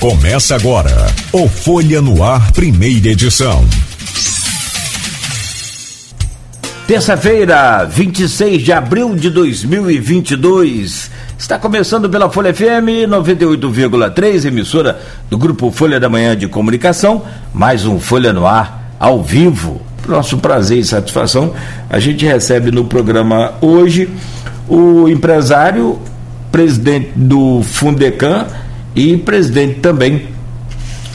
Começa agora o Folha no Ar, primeira edição. Terça-feira, 26 de abril de 2022. Está começando pela Folha FM 98,3, emissora do Grupo Folha da Manhã de Comunicação. Mais um Folha no Ar, ao vivo. Nosso prazer e satisfação. A gente recebe no programa hoje o empresário, presidente do Fundecan e presidente também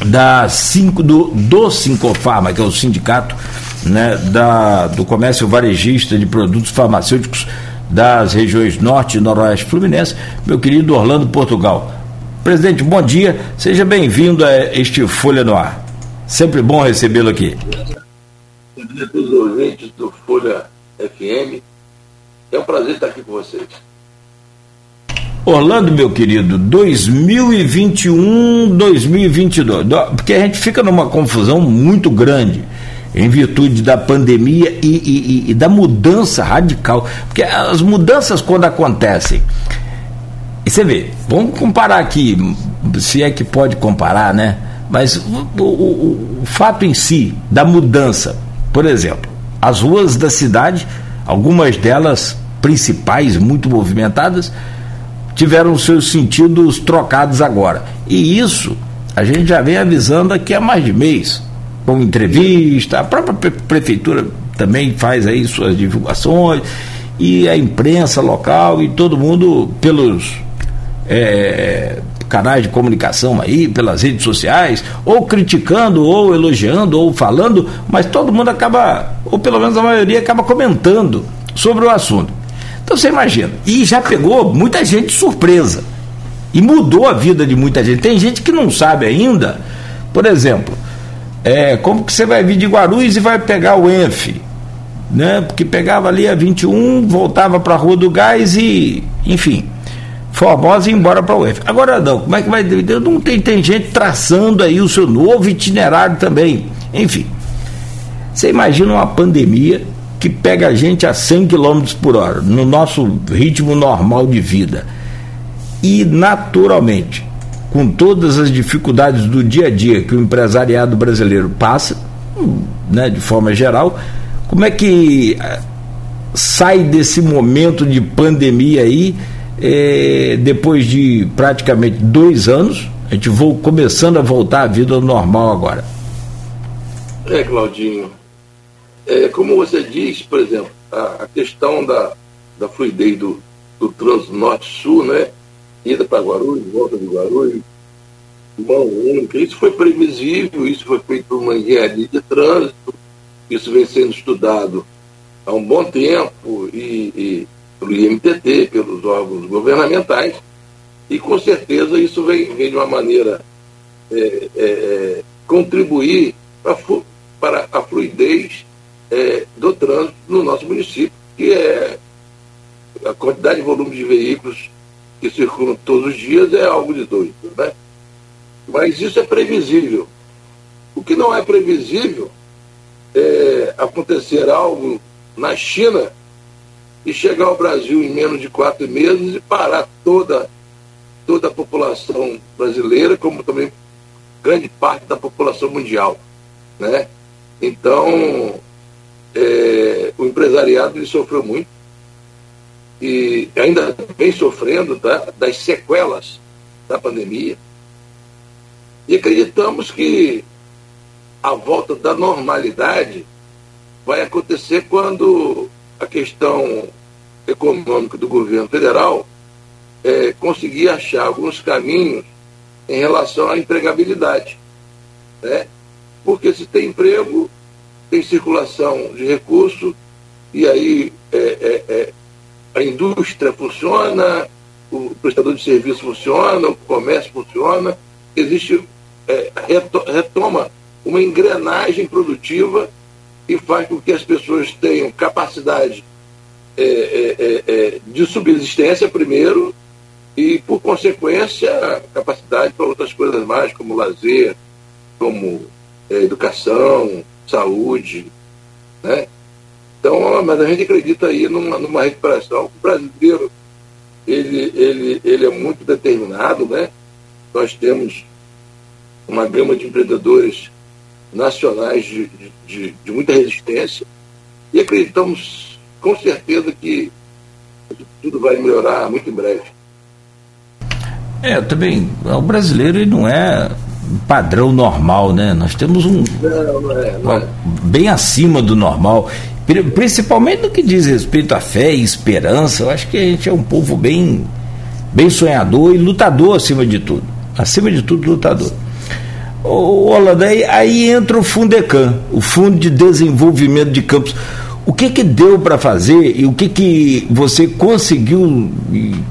da cinco, do, do Sincofarma, que é o sindicato né, da, do comércio varejista de produtos farmacêuticos das regiões norte e noroeste fluminense, meu querido Orlando Portugal. Presidente, bom dia, seja bem-vindo a este Folha no Ar. Sempre bom recebê-lo aqui. Bom dia os ouvintes do Folha FM. É um prazer estar aqui com vocês. Orlando, meu querido, 2021, 2022, porque a gente fica numa confusão muito grande em virtude da pandemia e, e, e, da mudança radical. Porque as mudanças, quando acontecem, e você vê, vamos comparar aqui, se é que pode comparar, né? Mas o, o, o fato em si da mudança, por exemplo, as ruas da cidade, algumas delas principais, muito movimentadas, tiveram seus sentidos trocados agora. E isso a gente já vem avisando aqui há mais de mês, com entrevista, a própria prefeitura também faz aí suas divulgações, e a imprensa local e todo mundo pelos é, canais de comunicação aí, pelas redes sociais, ou criticando, ou elogiando, ou falando, mas todo mundo acaba, ou pelo menos a maioria acaba comentando sobre o assunto. Então você imagina. E já pegou muita gente de surpresa. E mudou a vida de muita gente. Tem gente que não sabe ainda, por exemplo, é, como que você vai vir de Guarulhos e vai pegar o ENF? Né? Porque pegava ali a 21, voltava para a Rua do Gás e, enfim, Formosa e embora para o ENF. Agora não, como é que vai. Não tem, tem gente traçando aí o seu novo itinerário também. Enfim. Você imagina uma pandemia que pega a gente a 100 km por hora, no nosso ritmo normal de vida. E, naturalmente, com todas as dificuldades do dia a dia que o empresariado brasileiro passa, né, de forma geral, como é que eh, sai desse momento de pandemia aí, é, depois de praticamente dois anos, a gente vou começando a voltar à vida normal agora? É, Claudinho, é, como você diz, por exemplo, a, a questão da, da fluidez do, do trânsito norte-sul, né? Ida para Guarulhos, volta de Guarulhos, mão única, isso foi previsível, isso foi feito por uma engenharia de trânsito, isso vem sendo estudado há um bom tempo e, e pelo IMTT, pelos órgãos governamentais, e com certeza isso vem, vem de uma maneira é, é, é contribuir para, para a fluidez é, do trânsito no nosso município, que é a quantidade de volume de veículos que circulam todos os dias é algo de doido, né? Mas isso é previsível. O que não é previsível é acontecer algo na China e chegar ao Brasil em menos de quatro meses e parar toda, toda a população brasileira, como também grande parte da população mundial. Né? Então, é, o empresariado ele sofreu muito e ainda vem sofrendo tá, das sequelas da pandemia. E acreditamos que a volta da normalidade vai acontecer quando a questão econômica do governo federal é, conseguir achar alguns caminhos em relação à empregabilidade. Né? Porque se tem emprego, tem circulação de recursos, e aí é, é, é, a indústria funciona, o prestador de serviço funciona, o comércio funciona, existe, é, retoma uma engrenagem produtiva que faz com que as pessoas tenham capacidade é, de subsistência primeiro e, por consequência, capacidade para outras coisas mais, como lazer, como educação, saúde, né? Então, mas a gente acredita aí numa, numa recuperação. O brasileiro, ele, ele, ele é muito determinado, né? Nós temos uma gama de empreendedores nacionais de, de, de muita resistência e acreditamos com certeza que tudo vai melhorar muito em breve. É, também, o brasileiro ele não é padrão normal, né? Nós temos um. É. Bem acima do normal. Principalmente no que diz respeito à fé e esperança, eu acho que a gente é um povo bem, bem sonhador e lutador acima de tudo. Acima de tudo, lutador. Ô, Holanda, aí, aí entra o Fundecan, o Fundo de Desenvolvimento de Campos. O que que deu para fazer e o que que você conseguiu?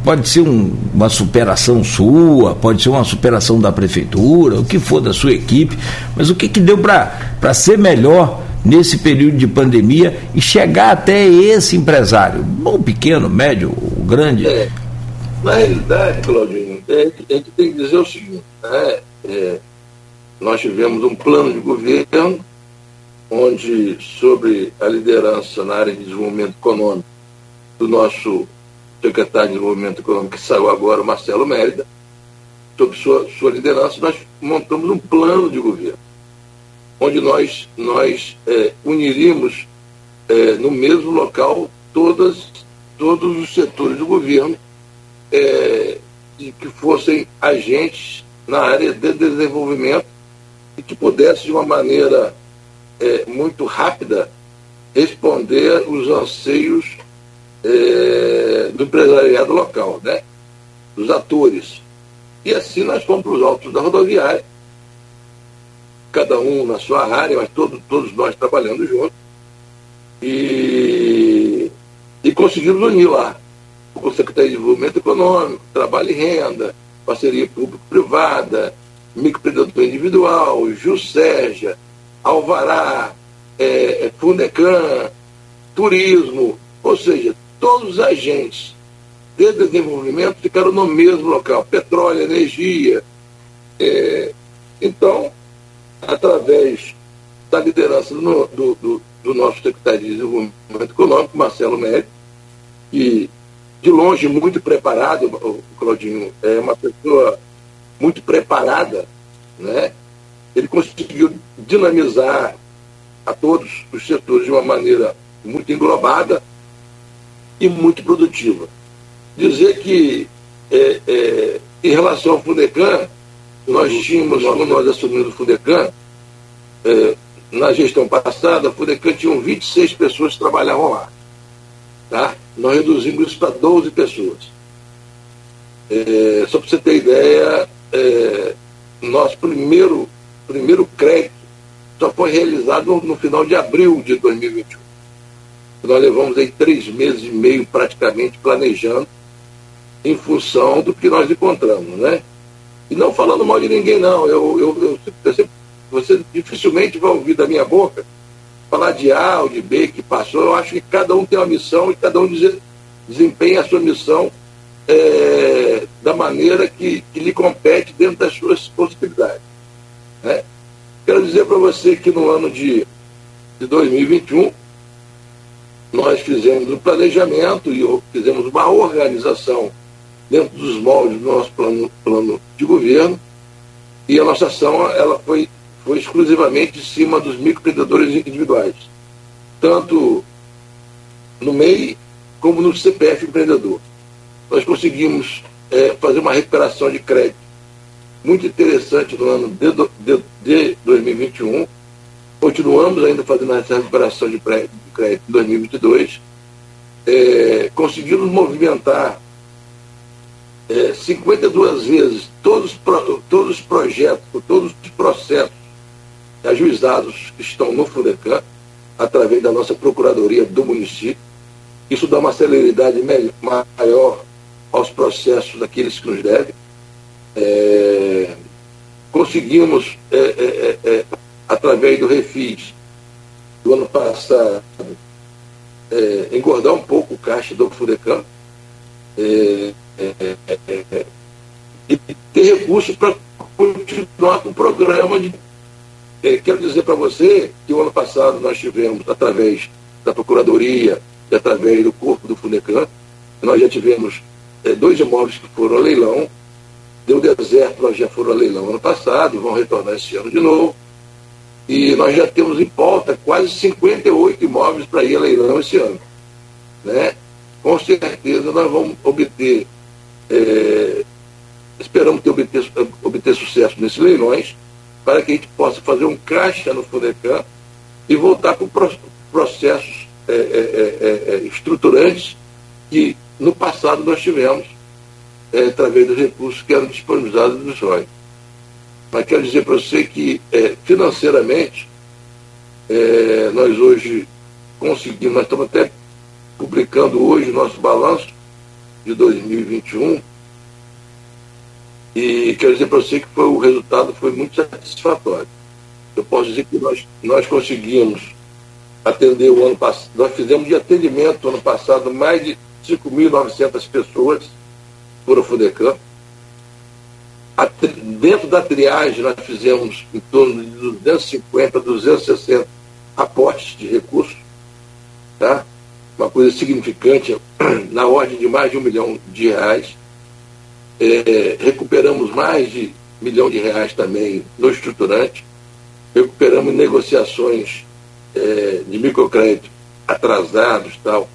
Pode ser um, uma superação sua, pode ser uma superação da prefeitura, o que for da sua equipe, mas o que que deu para ser melhor nesse período de pandemia e chegar até esse empresário, bom, pequeno, médio, grande? É, na realidade, Claudinho, é, a gente tem que dizer o seguinte, né? É, nós tivemos um plano de governo onde, sobre a liderança na área de desenvolvimento econômico do nosso secretário de Desenvolvimento Econômico, que saiu agora, Marcelo Mérida, sob sua, sua liderança, nós montamos um plano de governo, onde nós, nós é, uniríamos é, no mesmo local todas, todos os setores do governo é, que fossem agentes na área de desenvolvimento e que pudesse, de uma maneira é, muito rápida, responder os anseios é, do empresariado local, né? dos atores. E assim nós fomos para os altos da rodoviária, cada um na sua área, mas todos, todos nós trabalhando juntos, e, e conseguimos unir lá o Secretaria de Desenvolvimento Econômico, Trabalho e Renda, Parceria Público-Privada, Microempreendedor Individual, Juscerja, Alvará, é, é, Fundecan, Turismo, ou seja, todos os agentes de desenvolvimento ficaram no mesmo local, petróleo, energia. É, então, através da liderança do, do, do, nosso secretário de Desenvolvimento Econômico, Marcelo Médio, que de longe muito preparado, o Claudinho é uma pessoa muito preparada, né? Ele conseguiu dinamizar a todos os setores de uma maneira muito englobada e muito produtiva. Dizer que, é, é, em relação ao Fundecan, nós tínhamos, quando nós assumimos o Fundecan, é, na gestão passada, o Fundecan tinha 26 pessoas que trabalhavam lá. Tá? Nós reduzimos isso para 12 pessoas. É, só para você ter ideia, é, nosso primeiro primeiro crédito só foi realizado no final de abril de 2021. Nós levamos aí três meses e meio praticamente planejando em função do que nós encontramos, né? E não falando mal de ninguém, não. Eu, eu, eu, eu sempre, você dificilmente vai ouvir da minha boca falar de A ou de B que passou. Eu acho que cada um tem uma missão e cada um desempenha a sua missão é, da maneira que, que lhe compete dentro das suas possibilidades. Né? Quero dizer para você que no ano de, de 2021, nós fizemos um planejamento e fizemos uma organização dentro dos moldes do nosso plano, plano de governo e a nossa ação ela foi, foi exclusivamente em cima dos microempreendedores individuais, tanto no MEI como no CPF empreendedor. Nós conseguimos é, fazer uma recuperação de crédito muito interessante no ano de, de, de 2021. Continuamos ainda fazendo essa recuperação de crédito em 2022. É, conseguimos movimentar é, 52 vezes todos, todos os projetos, todos os processos ajuizados que estão no Fundecan, através da nossa Procuradoria do município. Isso dá uma celeridade maior aos processos daqueles que nos devem. É, conseguimos, é, é, é, é através do refis do ano passado, engordar um pouco o caixa do Fudecan e ter recursos para continuar com o programa de. quero dizer para você que o ano passado nós tivemos, através da Procuradoria e através do corpo do Fudecan, nós já tivemos dois imóveis que foram a leilão, deu deserto, nós já foram a leilão ano passado, vão retornar esse ano de novo. E nós já temos em pauta quase 58 imóveis para ir a leilão esse ano. Né? Com certeza nós vamos obter, é, esperamos ter obter, obter sucesso nesses leilões, para que a gente possa fazer um caixa no Fudecan e voltar com processos é, é, é, é, estruturantes que no passado nós tivemos é, através dos recursos que eram disponibilizados do SOI. Mas quero dizer para você que é, financeiramente é, nós hoje conseguimos, nós estamos até publicando hoje o nosso balanço de 2021 e quero dizer para você que foi, o resultado foi muito satisfatório. Eu posso dizer que nós, nós conseguimos atender o ano passado, nós fizemos de atendimento ano passado mais de 5.900 pessoas por a FUDECAM. Dentro da triagem, nós fizemos em torno de 250, 260 aportes de recursos, tá? uma coisa significante, na ordem de mais de um milhão de reais. É, recuperamos mais de milhão de reais também no estruturante, recuperamos negociações é, de microcrédito atrasados, tal,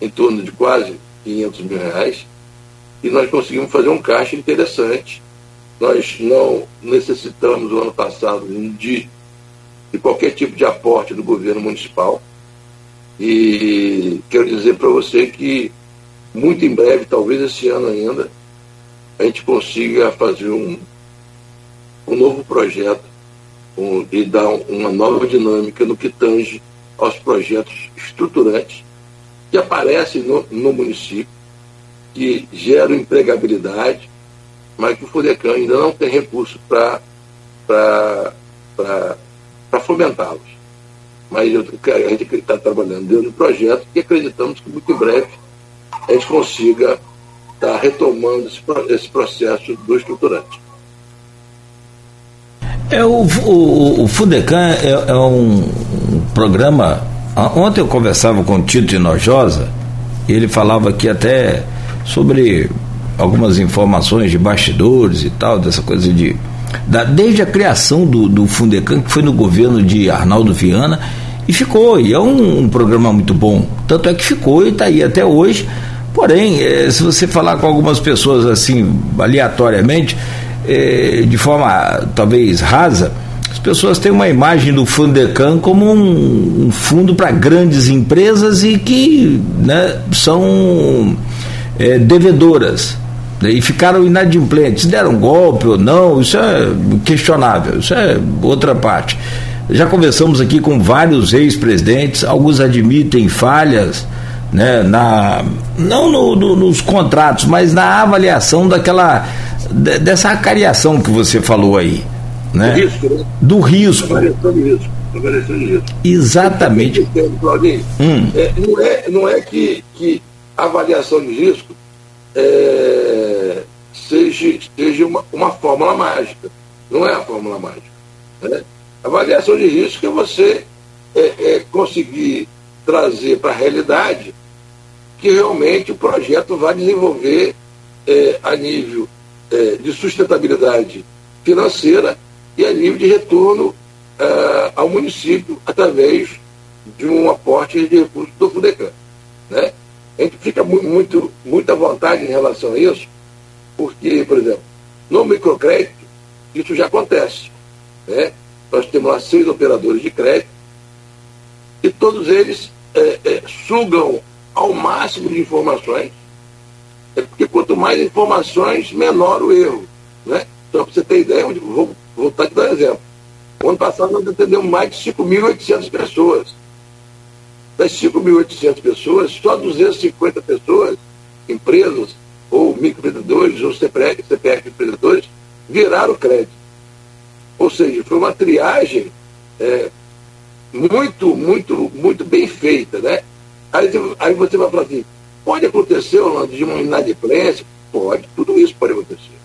em torno de quase 500 mil reais, e nós conseguimos fazer um caixa interessante. Nós não necessitamos, o ano passado, de, de qualquer tipo de aporte do governo municipal. E quero dizer para você que, muito em breve, talvez esse ano ainda, a gente consiga fazer um, um novo projeto um, e dar uma nova dinâmica no que tange aos projetos estruturantes que aparecem no, no município, que geram empregabilidade, mas que o FUDECAN ainda não tem recurso para fomentá-los. Mas eu, a gente está trabalhando dentro do projeto e acreditamos que muito em breve a gente consiga estar tá retomando esse, esse processo do estruturante. É, o, o, o é, é um, programa Ontem eu conversava com o Tito e ele falava aqui até sobre algumas informações de bastidores e tal, dessa coisa de. Da, desde a criação do, do Fundecan, que foi no governo de Arnaldo Viana, e ficou, e é um, um programa muito bom. Tanto é que ficou e está aí até hoje. Porém, é, se você falar com algumas pessoas assim, aleatoriamente, é, de forma talvez rasa, as pessoas têm uma imagem do Fundecan como um, um fundo para grandes empresas e que né, são é, devedoras né, e ficaram inadimplentes. Deram golpe ou não, isso é questionável, isso é outra parte. Já conversamos aqui com vários ex-presidentes, alguns admitem falhas, né, na, não no, no, nos contratos, mas na avaliação daquela dessa acariação que você falou aí né? Do risco, né? Do risco. Avaliação de risco. Avaliação de risco. Exatamente. Hum. É, não, é, não é que, que avaliação de risco é, seja, seja uma, uma fórmula mágica. Não é a fórmula mágica. Né? Avaliação de risco é você é, é conseguir trazer para a realidade que realmente o projeto vai desenvolver é, a nível é, de sustentabilidade financeira e a nível de retorno uh, ao município através de um aporte de recursos do FUDECAN. Né? A gente fica muito, muito, à vontade em relação a isso, porque, por exemplo, no microcrédito, isso já acontece. Né? Nós temos lá seis operadores de crédito e todos eles é, é, sugam ao máximo de informações, é porque quanto mais informações, menor o erro. Né? Então, para você ter ideia, vou voltar a te dar um exemplo. O ano passado nós atendemos mais de 5.800 pessoas. Das 5.800 pessoas, só 250 pessoas, empresas, ou microempreendedores, ou CPF, CPF empreendedores, viraram crédito. Ou seja, foi uma triagem é, muito, muito, muito bem feita. Né? Aí, aí você vai falar assim, pode acontecer, Orlando, de uma inadimplência? Pode, tudo isso pode acontecer.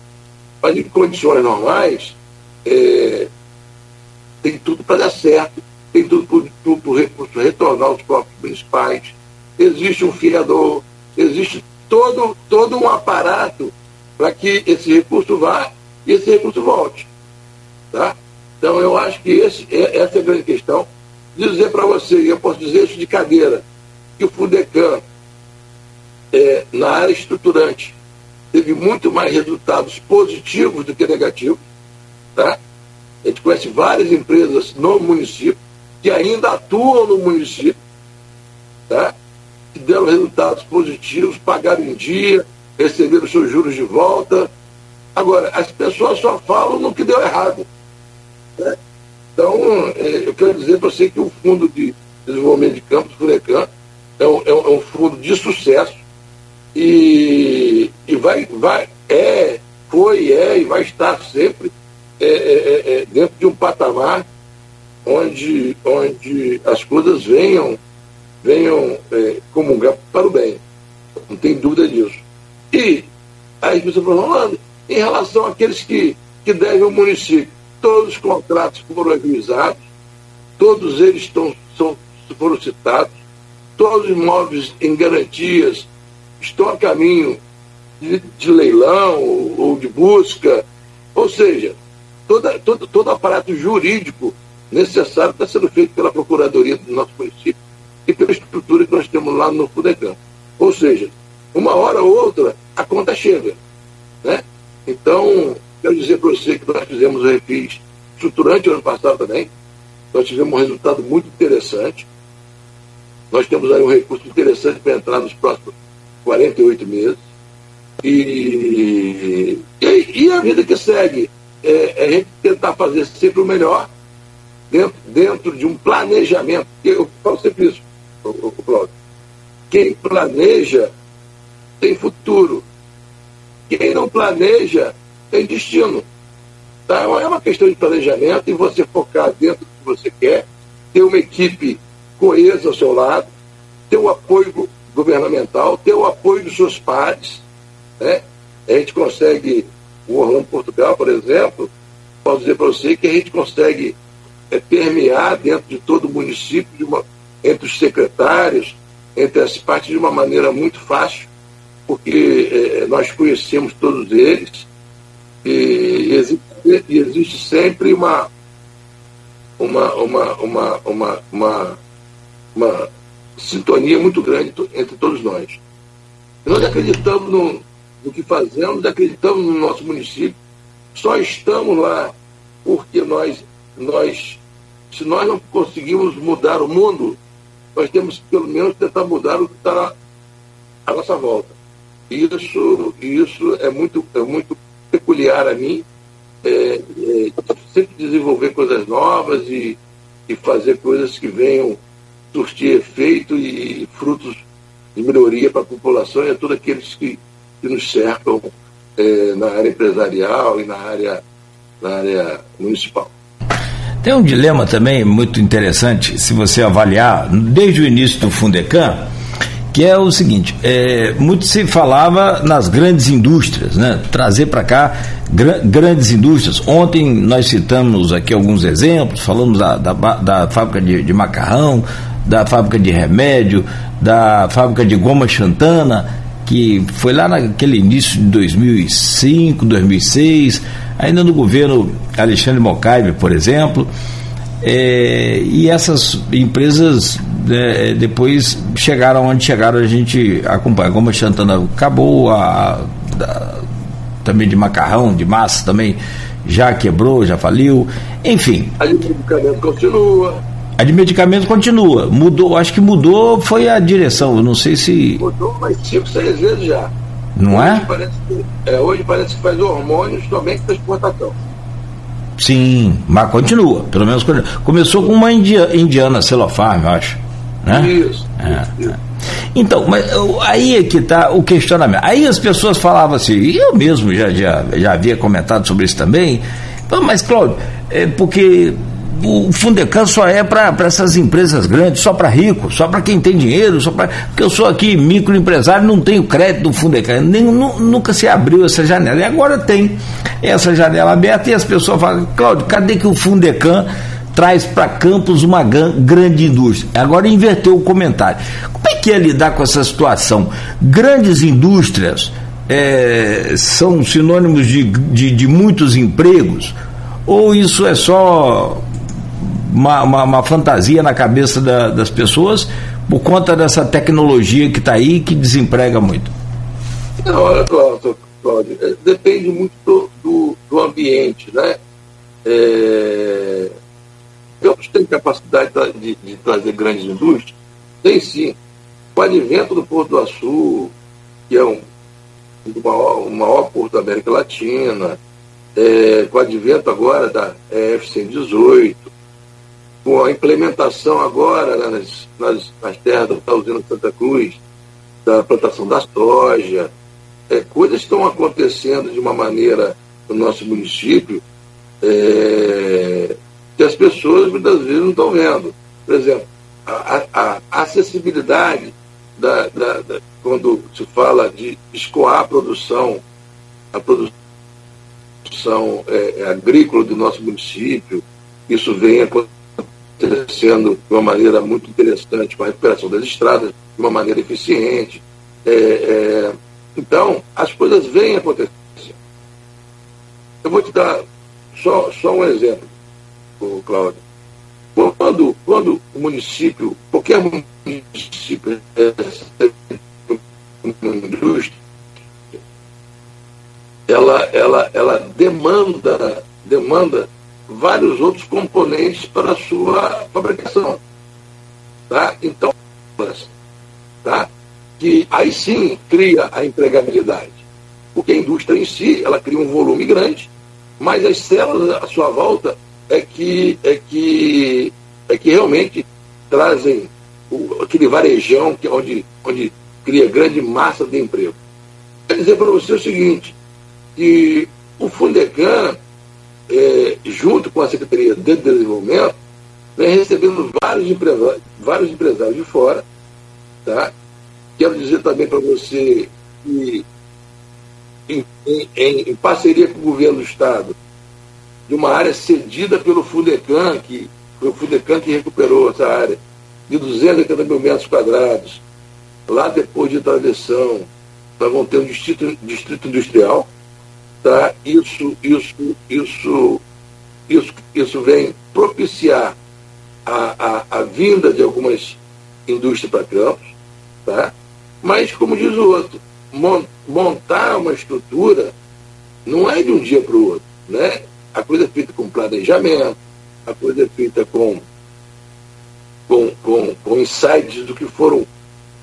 Mas em condições normais, é, tem tudo para dar certo, tem tudo para o recurso retornar aos próprios municipais, existe um fiador, existe todo, todo um aparato para que esse recurso vá e esse recurso volte. Tá? Então eu acho que esse, é, essa é a grande questão. Dizer para você, e eu posso dizer isso de cadeira, que o FUDECAM, é, na área estruturante, teve muito mais resultados positivos do que negativos. Tá? A gente conhece várias empresas no município que ainda atuam no município, tá? que deram resultados positivos, pagaram em dia, receberam seus juros de volta. Agora, as pessoas só falam no que deu errado. Né? Então, é, eu quero dizer para você que o Fundo de Desenvolvimento de Campos, Furecam, é um, é um fundo de sucesso e, e vai, vai, é, foi, é e vai estar sempre é, é, é, é dentro de um patamar onde, onde as coisas venham, venham é, comungar para o bem. Não tem dúvida disso. E aí você falou, Rolando, em relação àqueles que, que devem ao município, todos os contratos foram ajuizados, todos eles estão, são, foram citados, todos os imóveis em garantias estão a caminho de, de leilão ou, ou, de busca. Ou seja, toda, todo, todo aparato jurídico necessário está sendo feito pela Procuradoria do nosso município e pela estrutura que nós temos lá no FUDECAM. Ou seja, uma hora ou outra a conta chega. Né? Então, quero dizer para você que nós fizemos o refis estruturante ano passado também. Nós tivemos um resultado muito interessante. Nós temos aí um recurso interessante para entrar nos próximos 48 meses. E, e, e a vida que segue é, é, a gente tentar fazer sempre o melhor dentro, dentro de um planejamento. Eu falo sempre isso, Cláudio. Quem planeja tem futuro. Quem não planeja tem destino. Tá? É uma questão de planejamento e você focar dentro do que você quer, ter uma equipe coesa ao seu lado, ter o apoio governamental, ter o apoio dos seus pares. Né? A gente consegue, o Orlando Portugal, por exemplo, posso dizer para você que a gente consegue é, permear dentro de todo o município, uma, entre os secretários, entre as partes, de uma maneira muito fácil, porque é, nós conhecemos todos eles e existe, e existe sempre uma, uma, uma, uma, uma, uma, uma sintonia muito grande entre todos nós. Nós acreditamos no, no que fazemos, acreditamos no nosso município, só estamos lá porque nós, nós, se nós não conseguimos mudar o mundo, nós temos que pelo menos tentar mudar o que está à nossa volta. Isso, isso é muito, é muito peculiar a mim, é, é, sempre desenvolver coisas novas e, e fazer coisas que venham surtir efeito e frutos de melhoria para a população e a todos aqueles que, que nos cercam é, na área empresarial e na área, na área municipal. Tem um dilema também muito interessante, se você avaliar, desde o início do Fundecam, que é o seguinte: é, muito se falava nas grandes indústrias, né? trazer para cá gr grandes indústrias. Ontem nós citamos aqui alguns exemplos, falamos da, da, da fábrica de, de macarrão, da fábrica de remédio, da fábrica de goma Chantana, que foi lá naquele início de 2005, 2006, ainda no governo Alexandre Mocaibe, por exemplo. É, e essas empresas é, depois chegaram onde chegaram, a gente acompanha. Goma Chantana acabou, a, a, também de macarrão, de massa também já quebrou, já faliu, enfim. A medicamento continua. A de medicamento continua. Mudou, acho que mudou foi a direção. Eu não sei se. Mudou mais cinco, seis vezes já. Não hoje é? Parece que, é? Hoje parece que faz hormônios somente para exportação. Sim, mas continua. Pelo menos continua. começou com uma india, indiana celofarm, eu acho. Né? Isso, é, isso. É. Então, mas aí é que está o questionamento. Aí as pessoas falavam assim, e eu mesmo já, já, já havia comentado sobre isso também. Mas, Cláudio, é porque o Fundecam só é para essas empresas grandes, só para ricos, só para quem tem dinheiro, só para. Porque eu sou aqui microempresário, não tenho crédito do Fundecam, nem, nunca se abriu essa janela. E agora tem essa janela aberta e as pessoas falam, Cláudio, cadê que o Fundecam traz para Campos uma grande indústria? Agora inverteu o comentário. Como é que é lidar com essa situação? Grandes indústrias é, são sinônimos de, de, de, muitos empregos? Ou isso é só uma, uma, uma fantasia na cabeça da, das pessoas por conta dessa tecnologia que está aí que desemprega muito? Não, olha, Cláudio, Cláudio é, depende muito do, do, do ambiente, né? É, Campos tem capacidade de, de, trazer grandes indústrias? Tem sim. O advento do Porto do Açu, que é um, o maior, o maior porto da América Latina, é, com o advento agora da F-118, com a implementação agora né, nas, nas, nas terras da usina Santa Cruz, da plantação da soja, é, coisas estão acontecendo de uma maneira no nosso município é, que as pessoas muitas vezes não estão vendo. Por exemplo, a, a, a acessibilidade da, da, da, quando se fala de escoar a produção, a produção é, é, agrícola do nosso município, isso vem acontecendo de uma maneira muito interessante, com a recuperação das estradas de uma maneira eficiente. É, é então, as coisas vêm acontecendo. Eu vou te dar só, só um exemplo, Cláudio. Quando, quando o município, qualquer município indústria, ela, ela, ela demanda, demanda vários outros componentes para a sua fabricação. Tá? Então, tá? que aí sim cria a empregabilidade. Porque a indústria em si, ela cria um volume grande, mas as células à sua volta é que, é que, é que realmente trazem o, aquele varejão que, onde, onde cria grande massa de emprego. Quer dizer para você o seguinte, que o Fundecan, é, junto com a Secretaria de Desenvolvimento, vem recebendo vários empresários, vários empresários de fora, tá? Quero dizer também para você que, em, em, em, parceria com o governo do Estado, de uma área cedida pelo Fudecan, que foi o Fudecan que recuperou essa área, de 280 mil metros quadrados, lá depois de travessão, nós vamos ter um distrito, distrito industrial. Tá? Isso, isso, isso, isso, isso vem propiciar a, a, a vinda de algumas indústrias para Campos. Tá? Mas, como diz o outro, montar uma estrutura não é de um dia para o outro. Né? A coisa é feita com planejamento, a coisa é feita com, com, com, com insights do que foram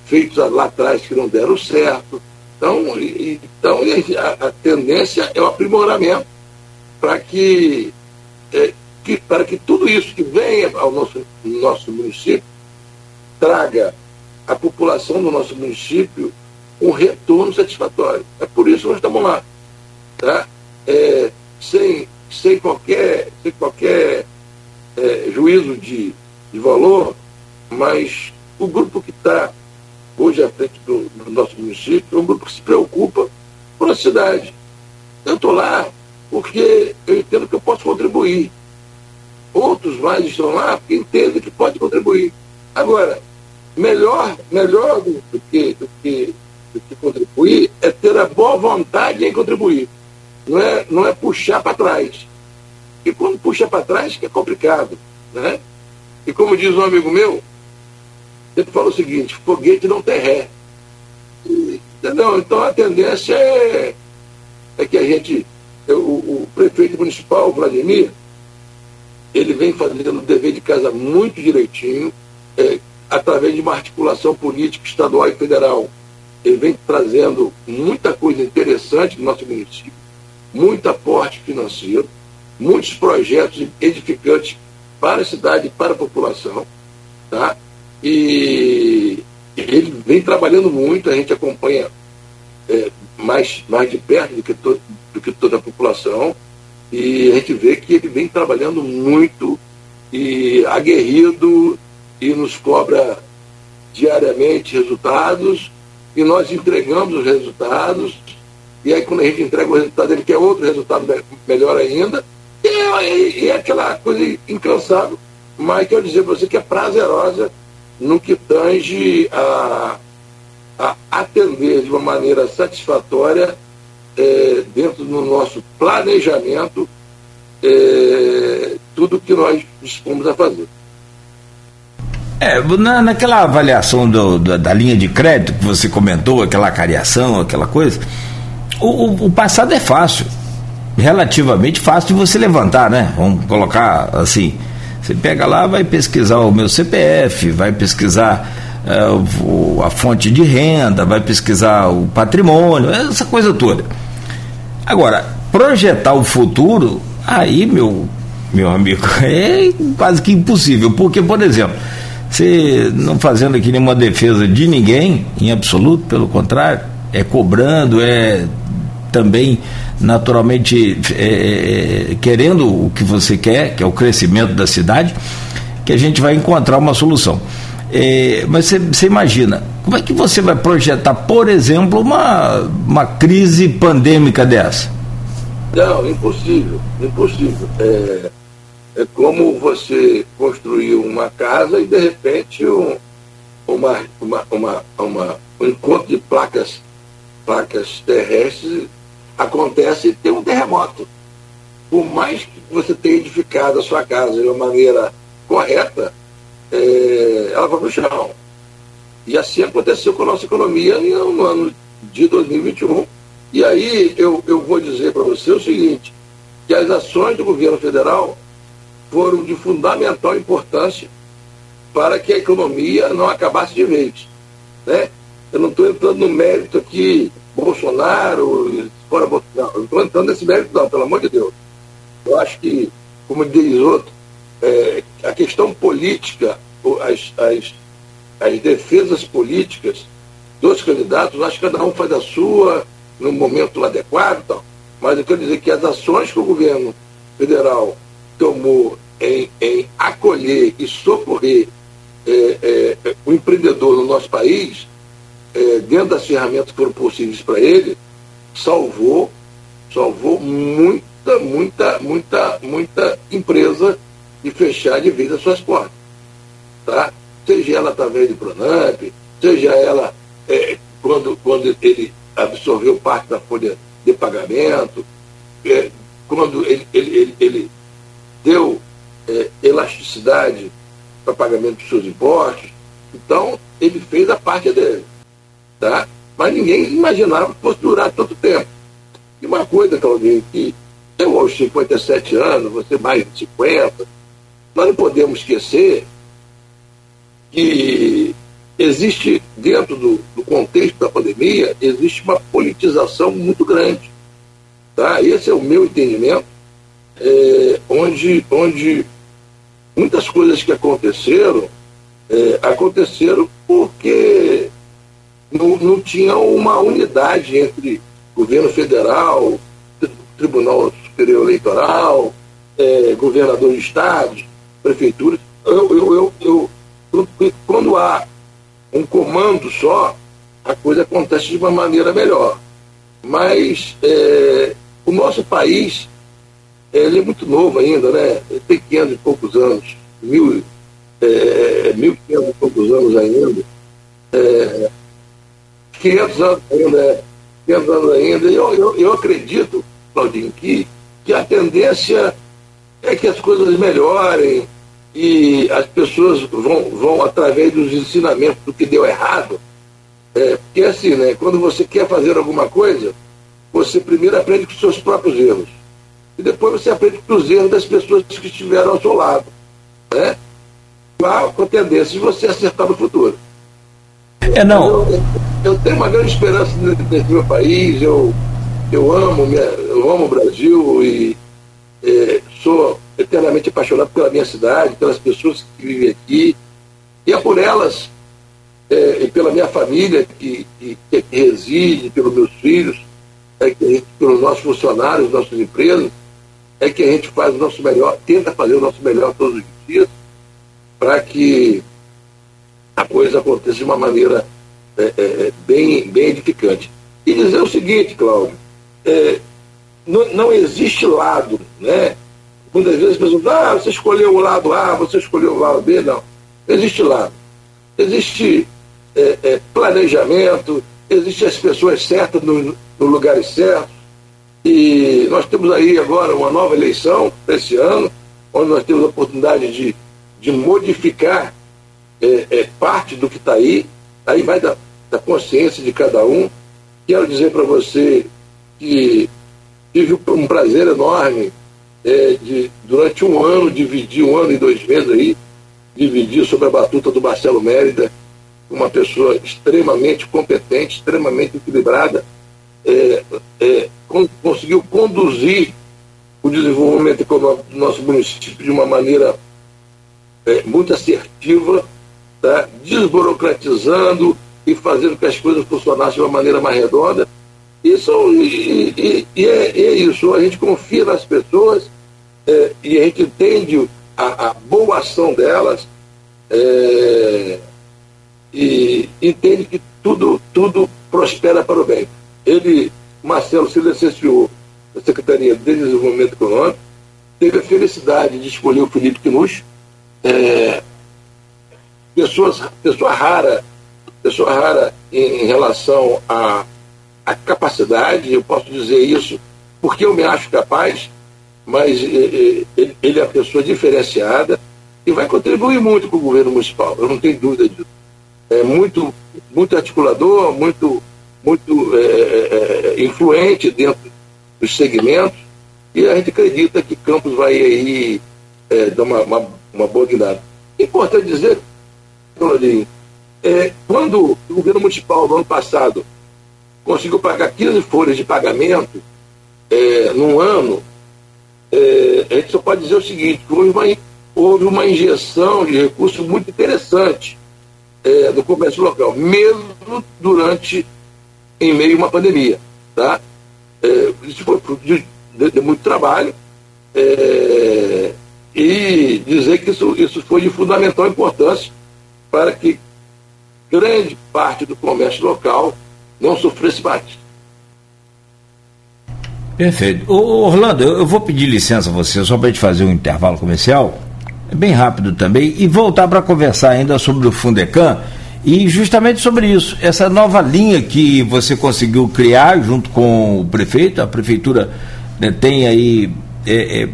feitos lá atrás que não deram certo. Então, então a, a, tendência é o aprimoramento para que, é, que, para que tudo isso que venha ao nosso, nosso município traga a população do nosso município um retorno satisfatório. É por isso que nós estamos lá. Tá? É, sem, sem qualquer, sem qualquer é, juízo de, de valor, mas o grupo que está hoje à frente do, do, nosso município é um grupo que se preocupa com a cidade. Eu estou lá porque eu entendo que eu posso contribuir. Outros mais estão lá porque entendem que pode contribuir. Agora, melhor, melhor do, que, do, que, do que contribuir é ter a boa vontade em contribuir. Não é, não é puxar para trás. E quando puxa para trás, que é complicado. Né? E como diz um amigo meu, ele fala o seguinte, foguete não tem ré. Entendeu? Então a tendência é, é que a gente, o, o prefeito municipal, Vladimir, ele vem fazendo o dever de casa muito direitinho, é, através de uma articulação política estadual e federal. Ele vem trazendo muita coisa interessante no nosso município, muito aporte financeiro, muitos projetos edificantes para a cidade e para a população. Tá? E ele vem trabalhando muito, a gente acompanha é, mais, mais de perto do que, to, do que toda a população, e a gente vê que ele vem trabalhando muito e aguerrido e nos cobra diariamente resultados. E nós entregamos os resultados. E aí quando a gente entrega o resultado ele quer outro resultado melhor ainda. E é, e é aquela coisa incansável. Mas quero dizer para você que é prazerosa no que tange a, a atender de uma maneira satisfatória é, dentro do nosso planejamento é, tudo que nós dispomos a fazer. É, na, naquela avaliação do, do, da linha de crédito que você comentou, aquela cariação, aquela coisa, o, o, passado é fácil, relativamente fácil de você levantar, né? Vamos colocar assim, você pega lá, vai pesquisar o meu CPF, vai pesquisar o, a fonte de renda, vai pesquisar o patrimônio, essa coisa toda. Agora, projetar o futuro, aí, meu, meu amigo, é quase que impossível, porque, por exemplo, você não fazendo aqui nenhuma defesa de ninguém, em absoluto, pelo contrário, é cobrando, é também naturalmente é, é, querendo o que você quer, que é o crescimento da cidade, que a gente vai encontrar uma solução. É, mas você imagina, como é que você vai projetar, por exemplo, uma, uma crise pandêmica dessa? Não, impossível, impossível. É, é como você construir uma casa e de repente um, uma, uma, uma, uma, um encontro de placas, placas terrestres acontece tem um terremoto. Por mais que você tenha edificado a sua casa de uma maneira correta, é, ela vai para o chão. E assim aconteceu com a nossa economia no ano de 2021. E aí eu, eu vou dizer para você o seguinte, que as ações do governo federal foram de fundamental importância para que a economia não acabasse de vez. Né? Eu não estou entrando no mérito aqui, Bolsonaro, fora Bolsonaro, não estou nesse mérito não, pelo amor de Deus. Eu acho que, como diz outro, é, a questão política, as, as, as defesas políticas dos candidatos, acho que cada um faz a sua no momento adequado, tal. mas eu quero dizer que as ações que o governo federal tomou em, em acolher e socorrer é, é, o empreendedor no nosso país, é, dentro das ferramentas que foram possíveis para ele, salvou, salvou muita, muita, muita, muita empresa de fechar de vez as suas portas. Tá? Seja ela através do Pronamp, seja ela é, quando, quando ele absorveu parte da folha de pagamento, é, quando ele, ele, ele, ele deu é, elasticidade para pagamento dos seus impostos. Então, ele fez a parte dele. Tá? Mas ninguém imaginava que fosse durar tanto tempo. E uma coisa, Claudinho, que eu aos 57 anos, você mais de 50, nós não podemos esquecer que existe, dentro do, do contexto da pandemia, existe uma politização muito grande. Tá? Esse é o meu entendimento é, onde, onde muitas coisas que aconteceram é, aconteceram porque não, não tinha uma unidade entre governo federal, Tribunal Superior Eleitoral, é, governador de estados, prefeituras. Eu, eu, eu, eu, quando há um comando só, a coisa acontece de uma maneira melhor. Mas é, o nosso país ele é muito novo ainda, né? Ele tem 500 poucos anos, mil, é, 1.500 e poucos anos ainda. É, 500 anos ainda, 500 anos ainda. Eu, eu, eu acredito, Claudinho, que, que a tendência é que as coisas melhorem e as pessoas vão, vão através dos ensinamentos do que deu errado. É, porque assim, né? Quando você quer fazer alguma coisa, você primeiro aprende com os seus próprios erros e depois você aprende com os erros das pessoas que estiveram ao seu lado. Né? Com a tendência de você acertar no futuro. É, não. Tenho uma grande esperança nesse meu país, eu, eu, amo, eu amo o Brasil e é, sou eternamente apaixonado pela minha cidade, pelas pessoas que vivem aqui, e é por elas é, e pela minha família que, que, que reside, pelos meus filhos, é, pelos nossos funcionários, nossas empresas, é que a gente faz o nosso melhor, tenta fazer o nosso melhor todos os dias, para que a coisa aconteça de uma maneira é, é, é, bem, bem edificante. E dizer o seguinte, Cláudio, é, não, não, existe lado, né? Muitas vezes as pessoas ah, você escolheu o lado A, você escolheu o lado B, não. Existe lado. Existe é, é, planejamento, existem as pessoas certas no, no lugares certos. E nós temos aí agora uma nova eleição esse ano, onde nós temos a oportunidade de, de modificar é, é, parte do que está aí, aí vai da, da consciência de cada um. Quero dizer para você que tive um prazer enorme é, de, durante um ano, dividir um ano e dois meses aí, dividir sobre a batuta do Marcelo Mérida, uma pessoa extremamente competente, extremamente equilibrada, é, é, conseguiu conduzir o desenvolvimento econômico do nosso município de uma maneira é, muito assertiva, tá? desburocratizando e fazendo que as coisas funcionassem de uma maneira mais redonda. Isso, e, e, e é, é, isso, a gente confia nas pessoas é, e a gente entende a, a boa ação delas é, e entende que tudo, tudo prospera para o bem. Ele, Marcelo, se licenciou na Secretaria de Desenvolvimento Econômico, teve a felicidade de escolher o Felipe Quinus, é, pessoas, pessoa rara, pessoa rara em, em relação à, à capacidade, eu posso dizer isso porque eu me acho capaz, mas ele, ele é a pessoa diferenciada e vai contribuir muito com o governo municipal, eu não tenho dúvida disso. É muito, muito articulador, muito, muito é, é, é influente dentro dos segmentos, e a gente acredita que Campos vai aí é, dar uma, uma, uma boa guinada. Importante dizer, Claudinho, é, quando o governo municipal, no ano passado, conseguiu pagar 15 folhas de pagamento é, num ano, é, a gente só pode dizer o seguinte, houve uma, houve uma injeção de recursos muito interessante é, no comércio local, mesmo durante, em meio a uma pandemia. Tá? É, isso foi de, de, de muito trabalho é, e dizer que isso, isso foi de fundamental importância para que grande parte do comércio local não sofresse mais. Perfeito. Ô, Orlando, eu vou pedir licença a você só para a gente fazer um intervalo comercial, bem rápido também, e voltar para conversar ainda sobre o Fundecam e justamente sobre isso, essa nova linha que você conseguiu criar junto com o prefeito, a prefeitura né, tem aí é, é,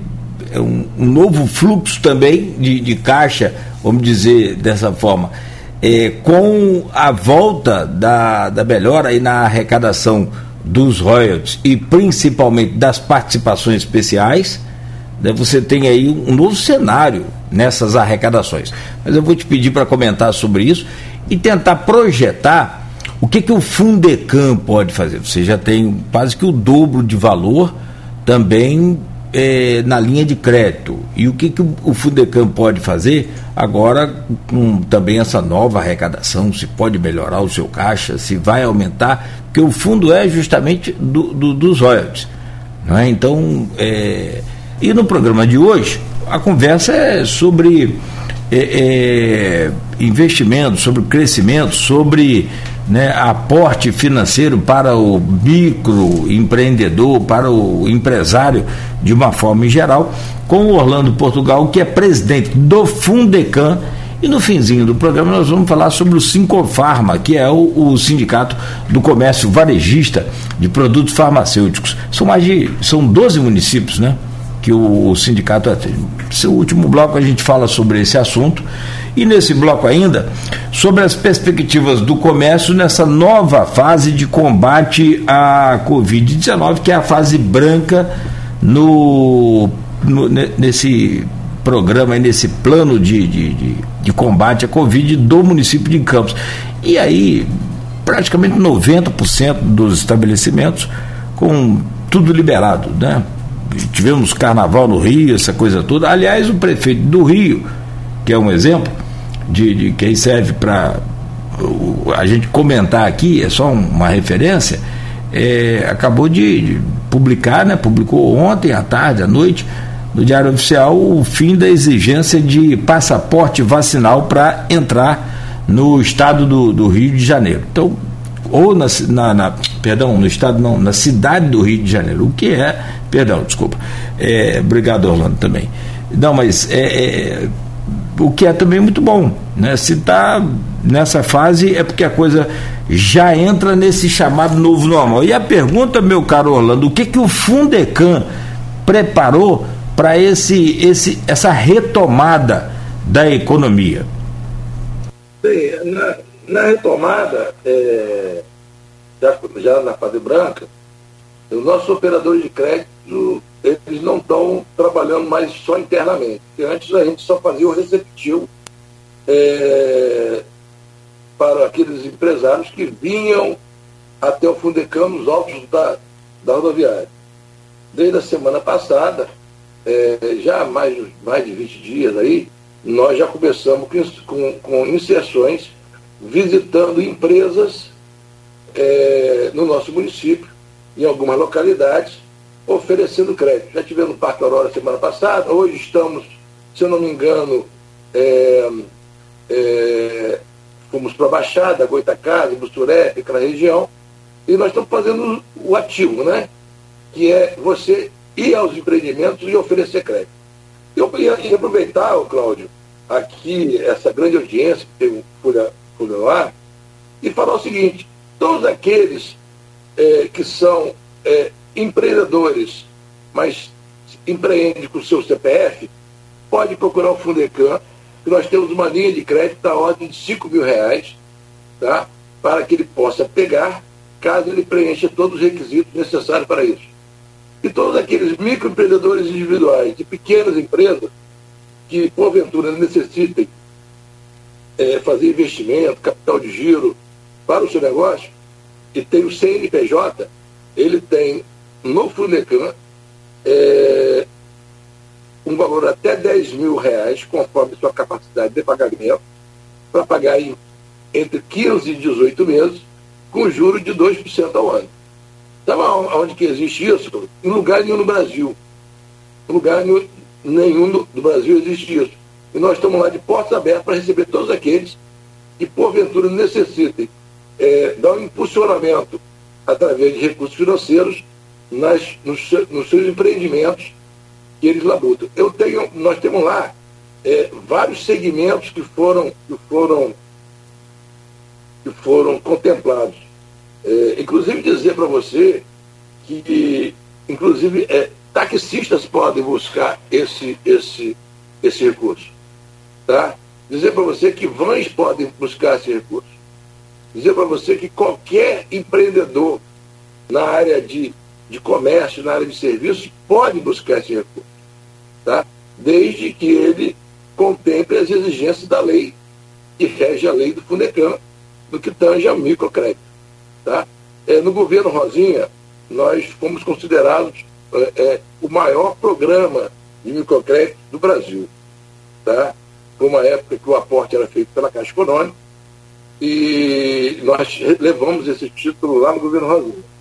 é um, um, novo fluxo também de, de, caixa, vamos dizer dessa forma, é, com a volta da, da melhora aí na arrecadação dos royalties e principalmente das participações especiais, né, você tem aí um novo cenário nessas arrecadações. Mas eu vou te pedir para comentar sobre isso e tentar projetar o que, que o Fundecam pode fazer. Você já tem quase que o dobro de valor também é, na linha de crédito. E o que, que o Fundecam pode fazer agora com também essa nova arrecadação? Se pode melhorar o seu caixa, se vai aumentar, porque o fundo é justamente do, do, dos royalties. É? Então, é, e no programa de hoje, a conversa é sobre é, é, sobre crescimento, sobre né, aporte financeiro para o microempreendedor, para o empresário de uma forma em geral, com o Orlando Portugal, que é presidente do Fundecam. E no finzinho do programa nós vamos falar sobre o Sincofarma, que é o, o, sindicato do comércio varejista de produtos farmacêuticos. São mais de. são 12 municípios, né? que o, o sindicato atende. Seu último bloco a gente fala sobre esse assunto e nesse bloco ainda sobre as perspectivas do comércio nessa nova fase de combate à Covid-19, que é a fase branca no, no nesse programa, nesse plano de, de, de, de combate à Covid do município de Campos. E aí, praticamente 90% dos estabelecimentos com tudo liberado, né? tivemos carnaval no Rio, essa coisa toda. Aliás, o prefeito do Rio, que é um exemplo de, de quem serve para a gente comentar aqui, é só uma referência, é, acabou de, de, publicar, né, publicou ontem à tarde, à noite, no Diário Oficial, o fim da exigência de passaporte vacinal para entrar no estado do, do Rio de Janeiro. Então, ou na, na, na, perdão, no estado não, na cidade do Rio de Janeiro, o que é, perdão, desculpa, é, obrigado Orlando também. Não, mas é, é, o que é também muito bom. Né? Se está nessa fase é porque a coisa já entra nesse chamado novo normal. E a pergunta, meu caro Orlando, o que, que o Fundecan preparou para esse, esse, essa retomada da economia? Bem, na, na retomada, é, já, já na fase branca, os nossos operadores de crédito eles não estão trabalhando mais só internamente. Porque antes a gente só fazia o receptivo é, para aqueles empresários que vinham até o Fundecam nos altos da, da rodoviária. Desde a semana passada, é, já há mais, mais de 20 dias aí, nós já começamos com, com, inserções visitando empresas é, no nosso município, em algumas localidades, oferecendo crédito. Já tivemos no Parque Aurora semana passada, hoje estamos, se eu não me engano, é, é, fomos para a Baixada, Goitacazes, Busturé, aquela região, e nós estamos fazendo o ativo, né? Que é você ir aos empreendimentos e oferecer crédito. Eu ia aproveitar, Cláudio, aqui essa grande audiência que tem o Folha, Folha e falar o seguinte, todos aqueles é, que são é, empreendedores, mas empreende com o seu CPF, pode procurar o Fundecan, que nós temos uma linha de crédito da ordem de 5 mil reais, tá? para que ele possa pegar, caso ele preencha todos os requisitos necessários para isso. E todos aqueles microempreendedores individuais e pequenas empresas que, porventura, necessitem é, fazer investimento, capital de giro para o seu negócio, e tem o CNPJ, ele tem no Funecan é, um valor até 10 mil reais, conforme sua capacidade de pagamento, para pagar em, entre 15 e 18 meses, com juros de 2% ao ano. Sabe onde que existe isso? Em lugar nenhum no Brasil. Em lugar nenhum do Brasil existe isso. E nós estamos lá de portas abertas para receber todos aqueles que, porventura, necessitem é, dar um impulsionamento através de recursos financeiros nas, nos, nos seus empreendimentos que eles labutam. Eu tenho, nós temos lá é, vários segmentos que foram, que foram, que foram contemplados. É, inclusive dizer para você que, inclusive, é, taxistas podem buscar esse, esse, esse recurso. Tá? Dizer para você que vans podem buscar esse recurso. Dizer para você que qualquer empreendedor na área de de comércio, na área de serviços, pode buscar esse recurso, tá? desde que ele contemple as exigências da lei que rege a lei do Fundecam, do que tange ao microcrédito. Tá? É, no governo Rosinha, nós fomos considerados é, é, o maior programa de microcrédito do Brasil. Tá? Foi uma época que o aporte era feito pela Caixa Econômica e nós levamos esse título lá no governo Rosinha.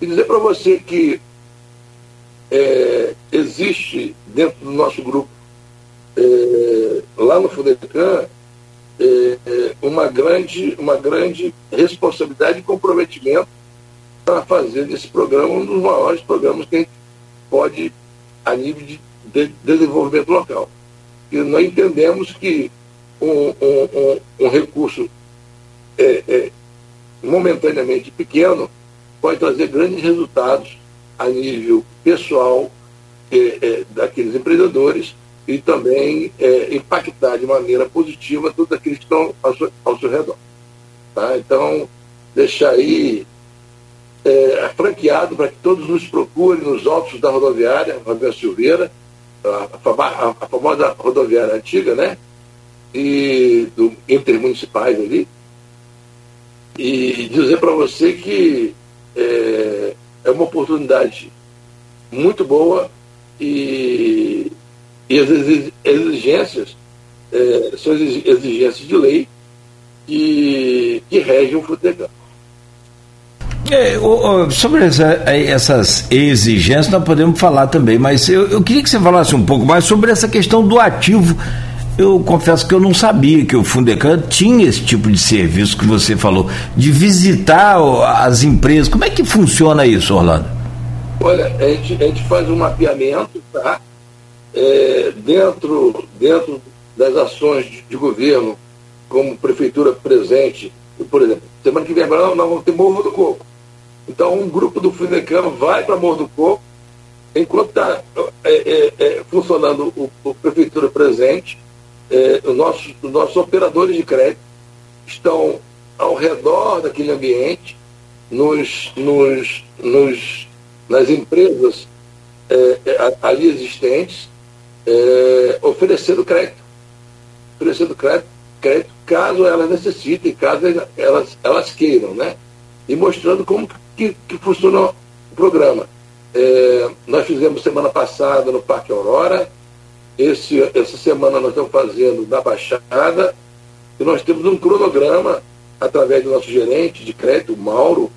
E dizer para você que é, existe dentro do nosso grupo, é, lá no Fudecan, é, uma, grande, uma grande responsabilidade e comprometimento para fazer desse programa um dos maiores programas que a gente pode, a nível de, de desenvolvimento local. E nós entendemos que um, um, um, um recurso é, é, momentaneamente pequeno pode trazer grandes resultados a nível pessoal é, é, daqueles empreendedores e também é, impactar de maneira positiva todos aqueles que estão ao seu, ao seu redor. Tá? Então, deixar aí é, franqueado para que todos nos procurem nos altos da rodoviária, Rodoviária Silveira, a, a, a, famosa rodoviária antiga, né? E do intermunicipais ali. E dizer para você que é, é uma oportunidade muito boa e, e as exigências é, são exigências de lei que, que regem o futebol. É, sobre essa, essas exigências, nós podemos falar também, mas eu, eu, queria que você falasse um pouco mais sobre essa questão do ativo eu confesso que eu não sabia que o Fundecan tinha esse tipo de serviço que você falou, de visitar as empresas. Como é que funciona isso, Orlando? Olha, a gente, a gente faz um mapeamento, tá? É, dentro, dentro das ações de, de governo, como prefeitura presente, por exemplo, semana que vem nós vamos ter Morro do Coco. Então, um grupo do Fundecano vai para Morro do Coco, enquanto está é, é, é, funcionando o, o, Prefeitura presente, é, os, nossos, os nossos operadores de crédito estão ao redor daquele ambiente, nos, nos, nos nas empresas é, é, ali existentes, oferecendo crédito. Oferecendo crédito, crédito caso elas necessitem, caso elas, elas queiram, né? E mostrando como que, que funciona o programa. Nós fizemos semana passada no Parque Aurora, esse, essa semana nós estamos fazendo na Baixada, e nós temos um cronograma através do nosso gerente de crédito, Mauro,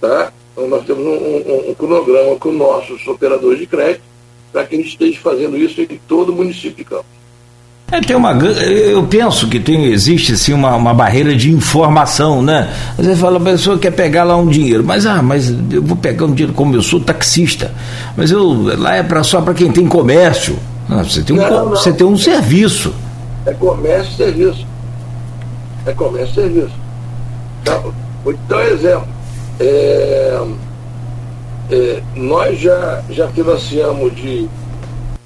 tá? Então nós temos um, um, um cronograma com nossos operadores de crédito para que a gente esteja fazendo isso em todo o município de Campos. É, tem uma, eu penso que tem, existe sim uma, uma barreira de informação, né? Você fala, a pessoa quer pegar lá um dinheiro, mas ah, mas eu vou pegar um dinheiro como eu sou taxista, mas eu lá é pra, só para quem tem comércio. Não, você, tem um, não, não. você tem um serviço. É comércio e serviço. É comércio e serviço. Então, então exemplo, é, é, nós já, já financiamos de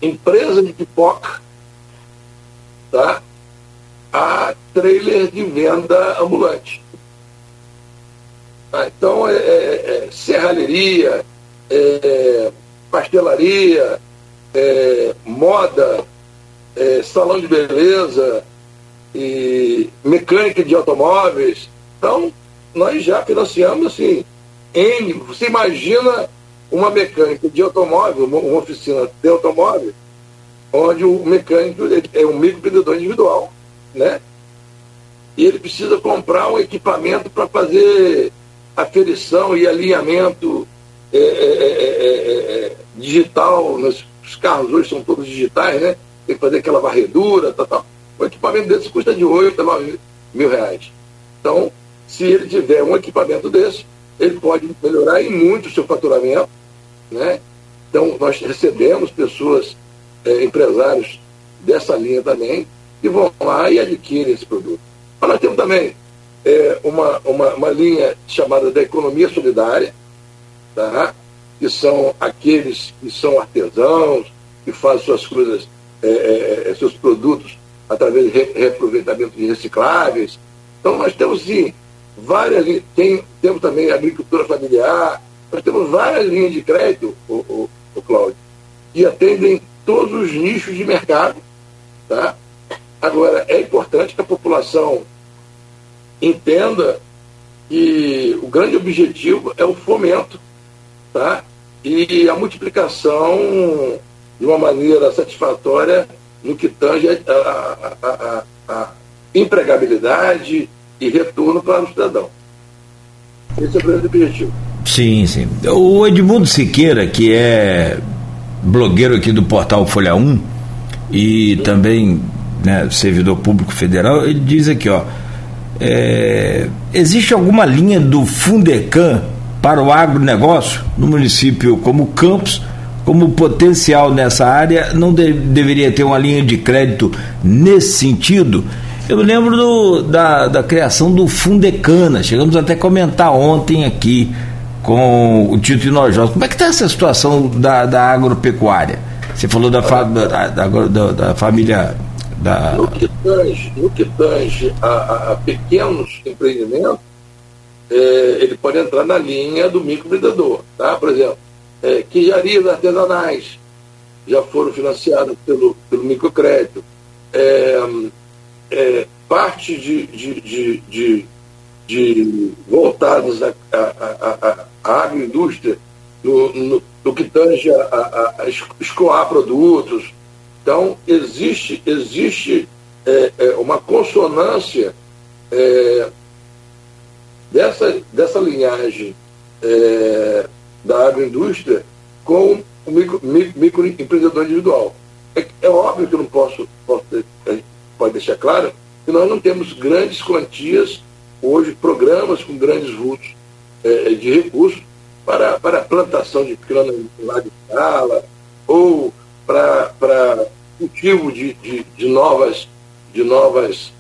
empresa de pipoca tá? a trailer de venda ambulante. Ah, então, é, é, é serralheria, é, pastelaria, é, moda, é, salão de beleza, e mecânica de automóveis. Então, nós já financiamos assim, N. Você imagina uma mecânica de automóvel, uma oficina de automóvel, onde o mecânico é um microempreendedor individual, né? E ele precisa comprar um equipamento para fazer aferição e alinhamento é é é, é, é, é, digital. Os carros hoje são todos digitais, né? Tem que fazer aquela varredura, tal, tal. O equipamento desse custa de 8 a 9 mil reais. Então, se ele tiver um equipamento desse, ele pode melhorar em muito o seu faturamento, né? Então, nós recebemos pessoas é, empresários dessa linha também, que vão lá e adquirem esse produto. Mas nós temos também é, uma, uma, uma linha chamada da economia solidária, tá? Que são aqueles que são artesãos, que fazem suas coisas, é, é, é seus produtos através de reaproveitamento de recicláveis. Então nós temos sim várias tem, temos também agricultura familiar, nós temos várias linhas de crédito, o, o, o Cláudio, que atendem todos os nichos de mercado. Tá? Agora, é importante que a população entenda que o grande objetivo é o fomento tá? E a multiplicação de uma maneira satisfatória no que tange a, a, a, a empregabilidade e retorno para o cidadão. Esse é o grande objetivo. Sim, sim. O Edmundo Siqueira, que é blogueiro aqui do portal Folha 1 e também né, servidor público federal, ele diz aqui, ó, é, existe alguma linha do Fundecan para o agronegócio no município como Campos, como potencial nessa área, não de, deveria ter uma linha de crédito nesse sentido? Eu lembro do, da, da criação do Fundecana, chegamos até a comentar ontem aqui com o Tito Inojosa. Como é que está essa situação da, da agropecuária? Você falou da, fa, da, da, da, família. No que tange, no que tange a, a pequenos empreendimentos, é, ele pode entrar na linha do microempreendedor. Tá? Por exemplo, é, quijarias artesanais já foram financiadas pelo, pelo microcrédito. É, é, parte de, de, de, de, de voltadas a, a, a, a agroindústria no, no, no, que tange a, a, a, escoar produtos. Então, existe, existe é, é, uma consonância é, dessa, dessa linhagem é, da agroindústria com o micro, micro, microempreendedor individual. É, é, óbvio que eu não posso, posso pode deixar claro que nós não temos grandes quantias hoje, programas com grandes vultos é, de recursos para, para plantação de cana lá de escala ou para, para cultivo de, de, de novas de novas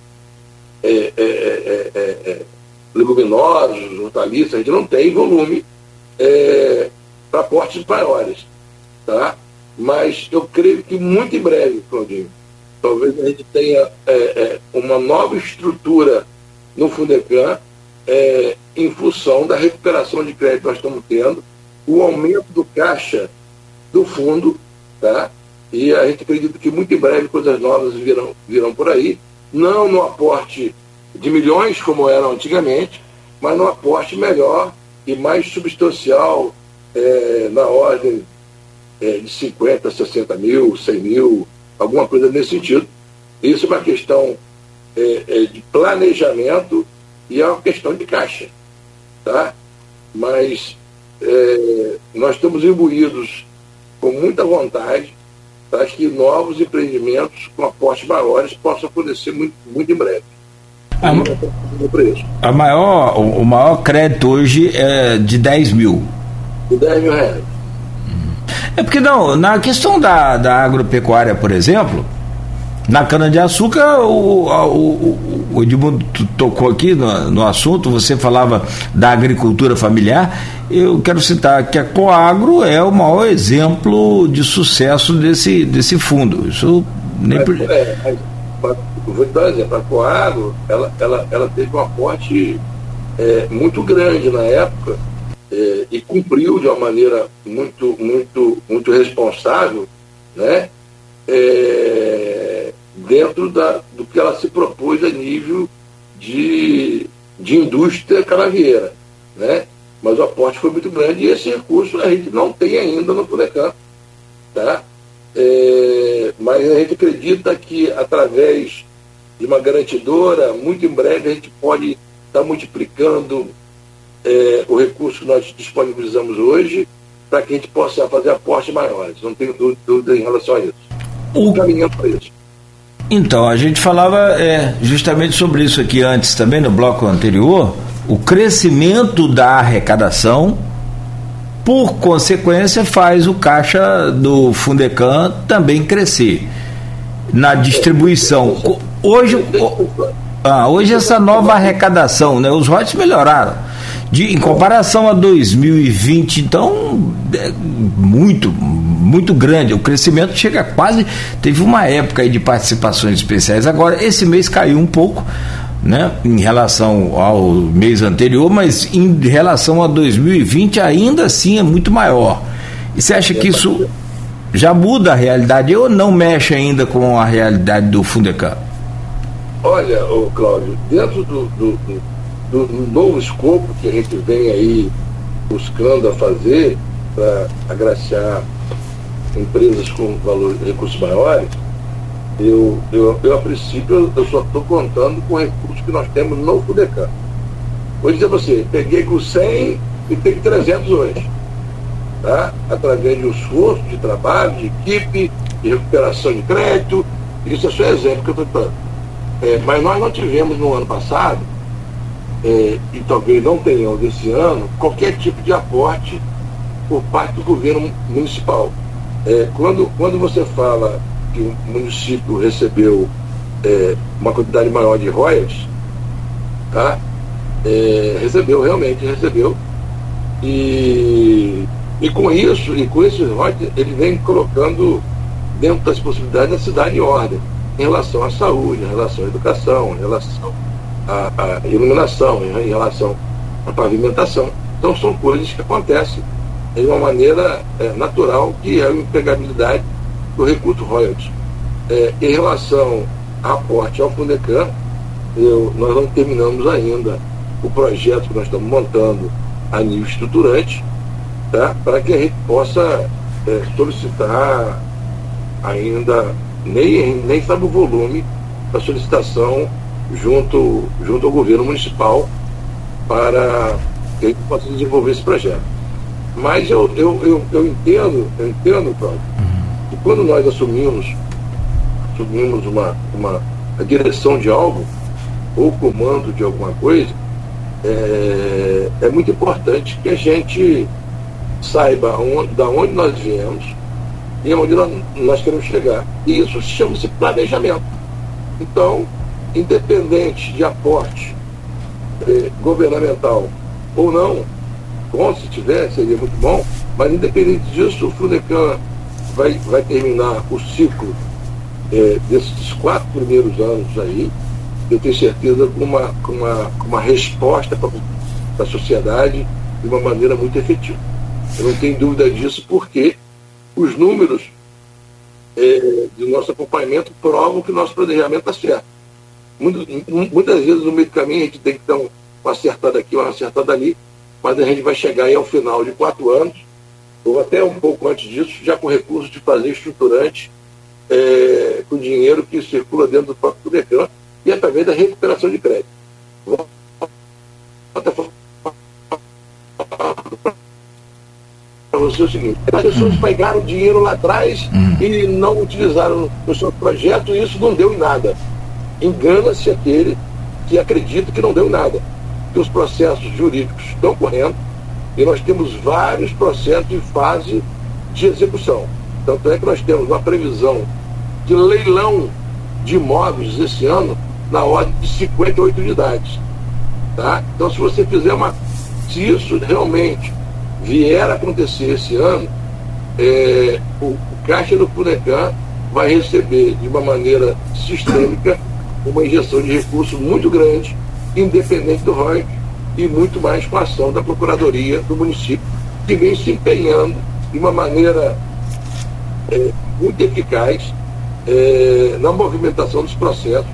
é, é, é, é, é leguminosas, hortaliças, a gente não tem volume para portes maiores. Tá? Mas eu creio que muito em breve, Claudinho, talvez a gente tenha uma nova estrutura no Fundecan em função da recuperação de crédito que nós estamos tendo, o aumento do caixa do fundo, tá? E a gente acredita que muito em breve coisas novas virão, virão por aí, não no aporte de milhões como era antigamente, mas no aporte melhor e mais substancial é, na ordem é, de 50, 60 mil, 100 mil, alguma coisa nesse sentido. Isso é uma questão é, é de planejamento e é uma questão de caixa. Tá? Mas é, nós estamos imbuídos com muita vontade para que novos empreendimentos com aportes maiores possam acontecer muito, muito em breve. A, a maior, o, o maior crédito hoje é de 10 mil. De 10 mil reais. É porque não, na questão da, da agropecuária, por exemplo, na cana-de-açúcar, o, o, o Edmundo tocou aqui no, no assunto, você falava da agricultura familiar. Eu quero citar que a Coagro é o maior exemplo de sucesso desse, desse fundo. Isso nem mas, é, mas, vou te dar um exemplo. A Coagro ela, ela, ela teve um aporte é, muito grande na época é, e cumpriu de uma maneira muito, muito, muito responsável, né? É, dentro da, do que ela se propôs a nível de, de indústria canavieira. Né? Mas o aporte foi muito grande e esse recurso a gente não tem ainda no Funecan. Tá? É, mas a gente acredita que através de uma garantidora, muito em breve a gente pode estar tá multiplicando é, o recurso que nós disponibilizamos hoje para que a gente possa fazer aportes maiores. Não tenho dúvida em relação a isso. O... Caminhando para isso. Então, a gente falava é, justamente sobre isso aqui antes também, no bloco anterior, o crescimento da arrecadação, por consequência, faz o caixa do Fundecan também crescer. Na distribuição. Hoje, ah, hoje essa nova arrecadação, né, os royalties melhoraram. De, em comparação a 2020, então, é muito, muito grande. O crescimento chega quase. Teve uma época de participações especiais. Agora, esse mês caiu um pouco, né, em relação ao mês anterior, mas em relação a 2020 ainda assim é muito maior. E você acha que isso já muda a realidade ou não mexe ainda com a realidade do Fundecan? Olha, Cláudio, dentro do, do, do, do novo escopo que a gente vem aí buscando a fazer para agraciar empresas com valor, recursos maiores, eu, eu, eu a princípio eu só estou contando com recursos que nós temos no FUDECAM. Vou dizer para você, peguei com 100 e tenho 300 hoje. Tá? Através de um esforço de trabalho, de equipe, de recuperação de crédito, isso é só exemplo que eu estou dando. É, mas nós não tivemos no ano passado, é, e talvez não tenhamos esse ano, qualquer tipo de aporte por parte do governo municipal. É, quando, quando você fala que o município recebeu é, uma quantidade maior de royalties, tá? É, recebeu, realmente recebeu. E, e com isso, e com esses royalties, ele vem colocando dentro das possibilidades da cidade em ordem, em relação à saúde, em relação à educação, em relação à, à iluminação, em, em relação à pavimentação. Então são coisas que acontecem de uma maneira é, natural, que é a empregabilidade do recurso royalties. É, em relação a aporte ao Fundecan, eu, nós não terminamos ainda o projeto que nós estamos montando a nível estruturante, tá? para que a gente possa é, solicitar ainda, nem, nem sabe o volume da solicitação junto, junto ao governo municipal para que gente possa desenvolver esse projeto. Mas eu, eu, eu, eu entendo, eu entendo, Cláudio, que quando nós assumimos, assumimos uma, uma a direção de algo, ou comando de alguma coisa, é, é muito importante que a gente saiba onde, da onde nós viemos e onde nós, queremos chegar. E isso chama-se planejamento. Então, independente de aporte eh, governamental ou não, bom se tiver, seria muito bom, mas independente disso, o Funecan vai, vai terminar o ciclo eh, desses quatro primeiros anos aí, eu tenho certeza, com uma, com uma, com uma resposta para a sociedade de uma maneira muito efetiva. Eu não tenho dúvida disso, porque os números é, do nosso acompanhamento provam que o nosso planejamento está certo. Muitas, muitas vezes no meio do caminho a gente tem que dar uma acertada aqui, uma acertada ali, mas a gente vai chegar aí ao final de quatro anos, ou até um pouco antes disso, já com recursos de fazer estruturante, é, com dinheiro que circula dentro do próprio Fudecan e através da recuperação de crédito. Para você o seguinte, as pessoas hum. pegaram dinheiro lá atrás hum. e não utilizaram no seu projeto e isso não deu em nada. Engana-se aquele que acredita que não deu em nada. Que os processos jurídicos estão correndo e nós temos vários processos em fase de execução. Tanto é que nós temos uma previsão de leilão de imóveis esse ano na ordem de 58 unidades. Tá? Então, se você fizer uma. Se isso realmente vier a acontecer esse ano, é, o, o Caixa do Funecan vai receber de uma maneira sistêmica uma injeção de recursos muito grande, independente do ranking, e muito mais com a ação da Procuradoria do município, que vem se empenhando de uma maneira é, muito eficaz é, na movimentação dos processos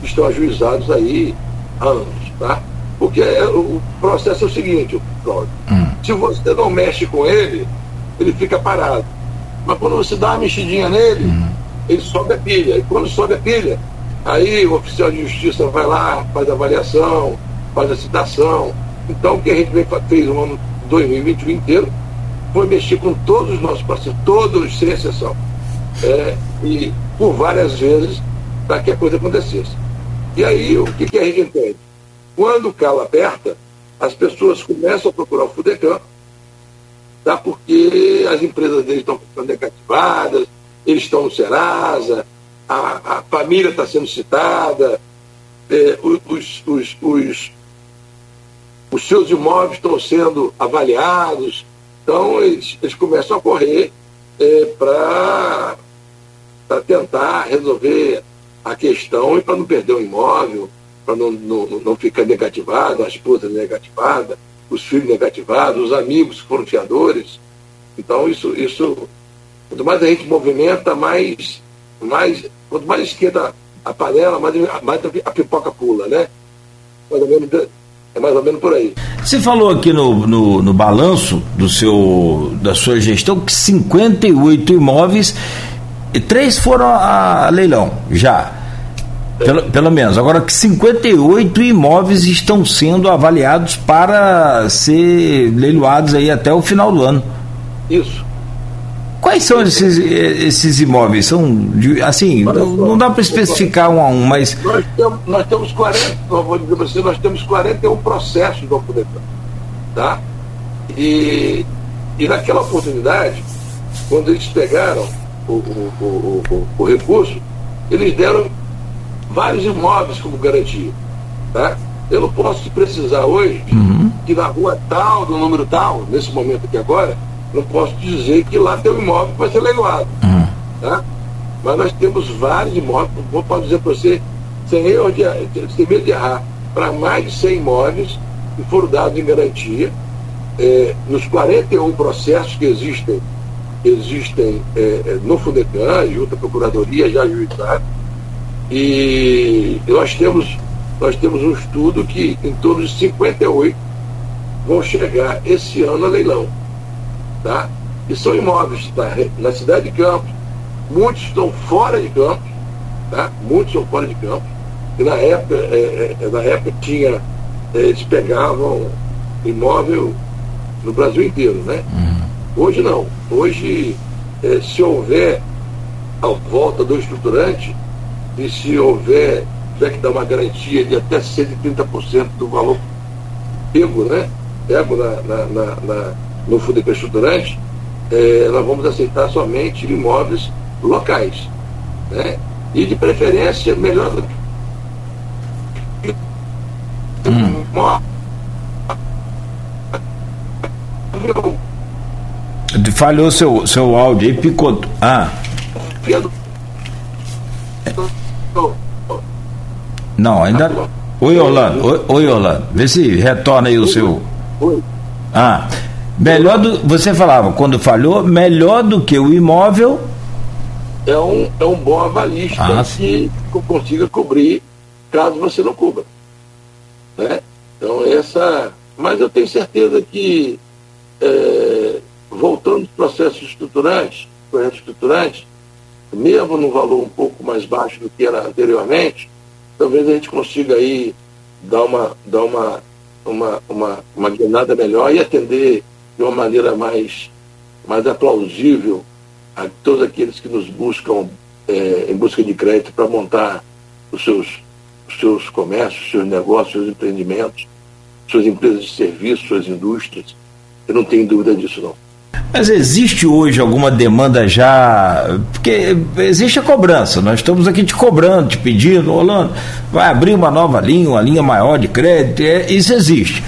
que estão ajuizados aí há anos, tá? Porque é, o processo é o seguinte, Cláudio, hum. se você não mexe com ele, ele fica parado. Mas quando você dá uma mexidinha nele, hum. ele sobe a pilha. E quando sobe a pilha, aí o oficial de justiça vai lá, faz a avaliação, faz a citação. Então o que a gente fez no ano 2021 inteiro foi mexer com todos os nossos processos, todos sem exceção. É, e por várias vezes para que a coisa acontecesse. E aí, o que, que a gente entende? Quando o calo aperta, as pessoas começam a procurar o Fudecan, tá? porque as empresas deles estão ficando negativadas, eles estão no Serasa, a, a família está sendo citada, é, os, os, os, os, seus imóveis estão sendo avaliados, então eles, eles começam a correr é, para tentar resolver a questão e para não perder o imóvel, para não, não, não ficar negativado, a esposa negativada, os filhos negativados, os amigos foram fiadores. Então, isso, isso quanto mais a gente movimenta, mais, mais quanto mais esquenta a panela, mais, mais a pipoca pula, né? Mais ou menos, é mais ou menos por aí. Você falou aqui no, no, no balanço do seu, da sua gestão que 58 imóveis e três foram a leilão, já. Pelo, pelo menos. Agora que 58 imóveis estão sendo avaliados para ser leiloados aí até o final do ano. Isso. Quais são esses, esses imóveis? São assim, não, não dá para especificar um a um, mas. Nós temos, nós temos 40, vou dizer você, nós temos 41 processos do Alcodetan. Tá? E, e naquela oportunidade, quando eles pegaram o, o, o, o, recurso, eles deram vários imóveis como garantia. Tá? Eu não posso precisar hoje uhum. que na rua tal, do número tal, nesse momento aqui agora, não posso dizer que lá tem um imóvel que vai ser leiloado. Uhum. Tá? Mas nós temos vários imóveis, vou posso dizer para você, sem, erro de, sem medo de errar, para mais de 100 imóveis que foram dados em garantia, é, nos 41 processos que existem existem é, é, no Funecan, junto à Procuradoria, já ajuizado, e nós temos, nós temos um estudo que em torno de 58 vão chegar esse ano a leilão. Tá? E são imóveis tá? na cidade de Campos, muitos estão fora de Campos, tá? muitos estão fora de Campos, e na época, é, é, na época tinha, é, eles pegavam imóvel no Brasil inteiro, né? Uhum. Hoje não. Hoje, eh, se houver a volta do estruturante, e se houver, tiver que dar uma garantia de até 130% do valor pego, né? Pego na, na, na, na no fundo estruturante, eh, nós vamos aceitar somente imóveis locais. Né? E de preferência, melhor do que. Hum. Falhou seu, seu áudio aí, picotou. Ah. Não, ainda. Oi, Orlando. Oi, oi, Orlando. Vê se retorna aí o seu. Oi. Ah. Melhor do. Você falava, quando falhou, melhor do que o imóvel. É um, é um bom avalista ah, que consiga cobrir caso você não cubra. Né? Então essa. Mas eu tenho certeza que é, voltando aos processos estruturantes, projetos estruturantes, mesmo no valor um pouco mais baixo do que era anteriormente, talvez a gente consiga aí dar uma, dar uma, uma, uma, uma guinada melhor e atender de uma maneira mais, mais aplausível a todos aqueles que nos buscam é, em busca de crédito para montar os seus, os seus comércios, seus negócios, seus empreendimentos, suas empresas de serviço, suas indústrias. Eu não tenho dúvida disso, não. Mas existe hoje alguma demanda já. Porque existe a cobrança, nós estamos aqui te cobrando, te pedindo, Rolando, vai abrir uma nova linha, uma linha maior de crédito, é, isso existe.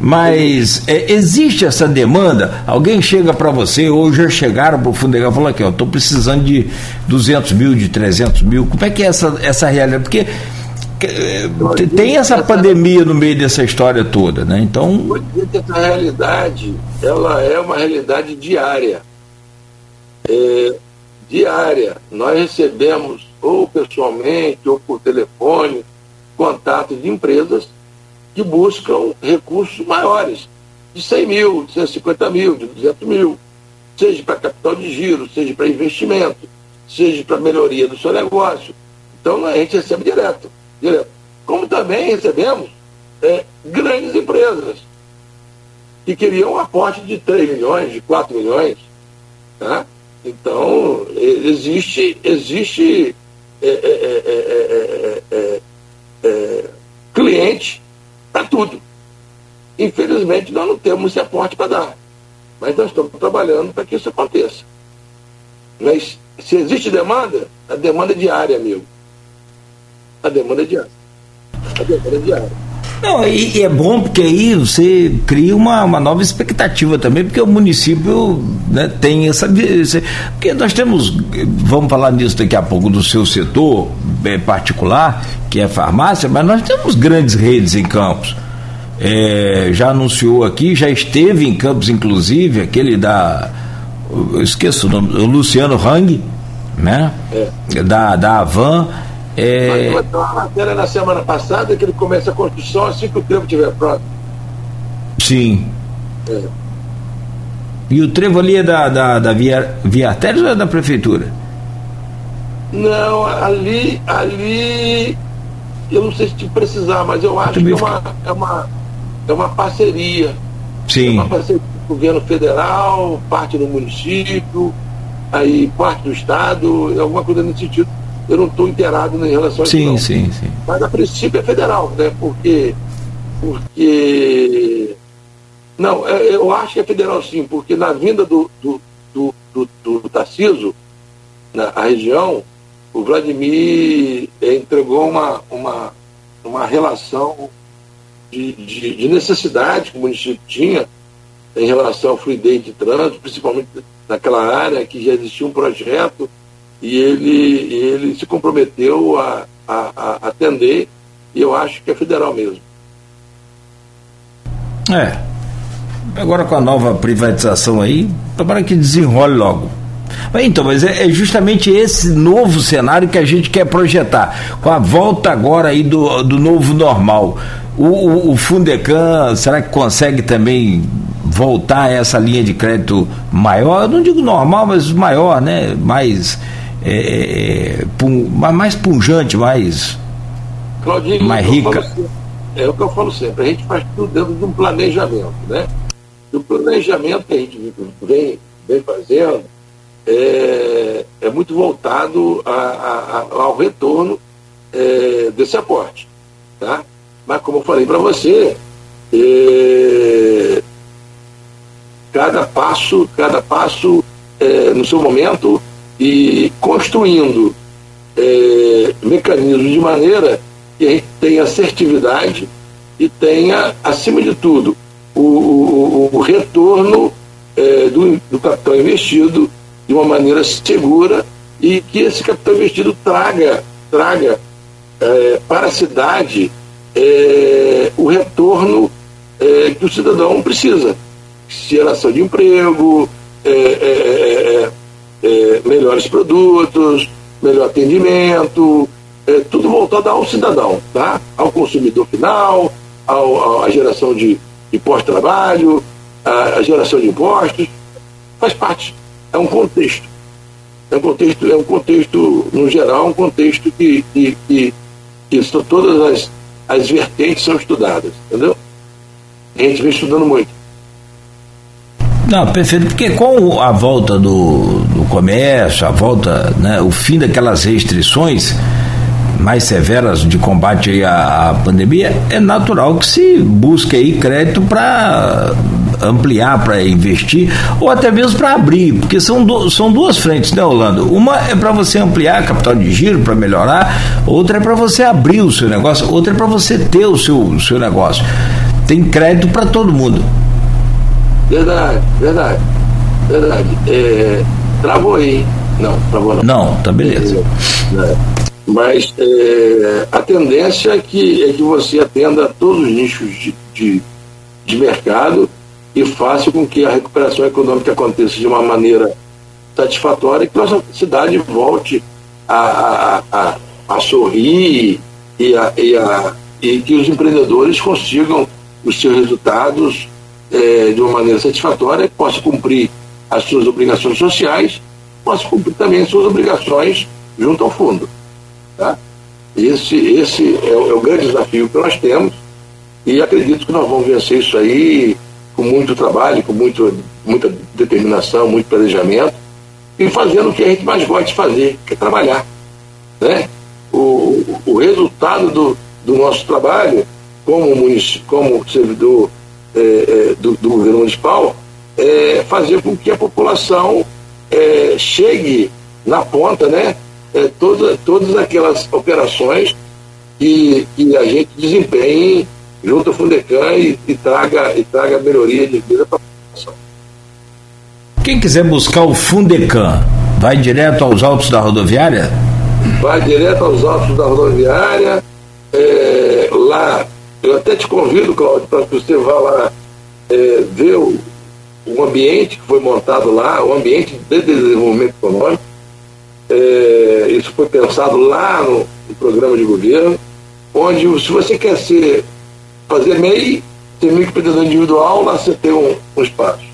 Mas é, existe essa demanda? Alguém chega para você, ou já chegaram para o Fundegal e falaram aqui, estou precisando de 200 mil, de 300 mil. Como é que é essa, essa realidade? Porque tem essa pandemia no meio dessa história toda, né? Então. Essa realidade, ela é uma realidade diária. É, diária. Nós recebemos, ou pessoalmente, ou por telefone, contatos de empresas que buscam recursos maiores, de 100 mil, de 150 mil, de 200 mil, seja para capital de giro, seja para investimento, seja para melhoria do seu negócio. Então a gente recebe direto Como também recebemos é, grandes empresas que queriam um aporte de 3 milhões, de 4 milhões. Tá? Então, existe, existe é, é, é, é cliente para tudo. Infelizmente, nós não temos esse aporte para dar. Mas nós estamos trabalhando para que isso aconteça. Mas se existe demanda, a demanda é diária, amigo a demanda é diária. A demanda é diária. Não, e, e, é bom porque aí você cria uma, uma nova expectativa também, porque o município né, tem essa. Porque nós temos, vamos falar nisso daqui a pouco, do seu setor é, particular, que é farmácia, mas nós temos grandes redes em Campos. É, já anunciou aqui, já esteve em Campos, inclusive, aquele da. Eu esqueço o nome, o Luciano Hang, né? É. Da, da Avan é... Mas uma matéria na semana passada que ele começa a construção assim que o trevo estiver pronto. Sim. É. E o trevo ali é da, da, da via, via Artérios ou é da prefeitura? Não, ali, ali eu não sei se te precisar, mas eu acho que é uma, é uma, é uma parceria. Sim. É uma parceria do governo federal, parte do município, aí parte do estado, alguma coisa nesse sentido eu não estou inteirado em relação a isso. Sim, sim, sim. Mas a princípio é federal, né? Porque. Porque. Não, é, eu acho que é federal sim, porque na vinda do, do, do, do, do Tarciso, na região, o Vladimir eh, entregou uma, uma, uma relação de, de, de, necessidade que o município tinha em relação à fluidez de trânsito, principalmente naquela área que já existia um projeto e ele, ele se comprometeu a, a, a atender, e eu acho que é federal mesmo. É. Agora com a nova privatização aí, tomara que desenrole logo. Então, mas é, é, justamente esse novo cenário que a gente quer projetar, com a volta agora aí do, do novo normal. O, o, o Fundecan, será que consegue também voltar a essa linha de crédito maior? Eu não digo normal, mas maior, né? Mais é, é, é pum, mais punjante, mais, Claudinho, mais rica. é o que eu falo sempre, a gente faz tudo dentro de um planejamento, né? E o planejamento que a gente vem, vem fazendo é, é muito voltado a, a, ao retorno é, desse aporte. Tá? Mas como eu falei para você, é, cada passo, cada passo é, no seu momento e construindo é, mecanismos de maneira que a gente tenha assertividade e tenha, acima de tudo, o, o, o retorno é, do, do capital investido de uma maneira segura e que esse capital investido traga, traga é, para a cidade é, o retorno é, que o cidadão precisa. Geração de emprego, é, é, é, melhores produtos, melhor atendimento, tudo voltado ao cidadão, tá? ao consumidor final, ao, à geração de, de pós-trabalho, à geração de impostos. Faz parte. É um contexto. É um contexto, é um contexto, no geral, um contexto que, que, que, que todas as, as vertentes são estudadas, entendeu? A gente vem estudando muito. Não, perfeito, porque com a volta do comércio, a volta, né, o fim daquelas restrições mais severas de combate à, à pandemia, é natural que se busque aí crédito para ampliar, para investir, ou até mesmo para abrir, porque são, do, são duas frentes, né, Orlando? Uma é para você ampliar a capital de giro, para melhorar, outra é para você abrir o seu negócio, outra é para você ter o seu, o seu negócio. Tem crédito para todo mundo. Verdade, verdade, verdade. É, travou aí. Não, travou não. Não, tá beleza. É, é. Mas é, a tendência é que, é que você atenda todos os nichos de, de, de mercado e faça com que a recuperação econômica aconteça de uma maneira satisfatória e que nossa cidade volte a, a, a, a sorrir e, a, e, a, e que os empreendedores consigam os seus resultados é, de uma maneira satisfatória, que possa cumprir as suas obrigações sociais, possa cumprir também as suas obrigações junto ao fundo. Tá? Esse, esse é, o, é o grande desafio que nós temos e acredito que nós vamos vencer isso aí com muito trabalho, com muito, muita determinação, muito planejamento, e fazendo o que a gente mais gosta de fazer, que é trabalhar. Né? O, o resultado do, do nosso trabalho, como, como servidor é, é, do, do, governo municipal, é fazer com que a população é, chegue na ponta, né? É, toda, todas aquelas operações que, que a gente desempenhe junto ao Fundecan e, e, traga, e traga melhoria de vida para a população. Quem quiser buscar o Fundecan, vai direto aos altos da rodoviária? Vai direto aos altos da rodoviária. É, lá, eu até te convido, Cláudio, para que você vá lá é, ver o, o ambiente que foi montado lá, o ambiente de desenvolvimento econômico. É, isso foi pensado lá no, no programa de governo, onde se você quer ser fazer MEI, ter microempreendedor individual, lá você tem um, um espaço.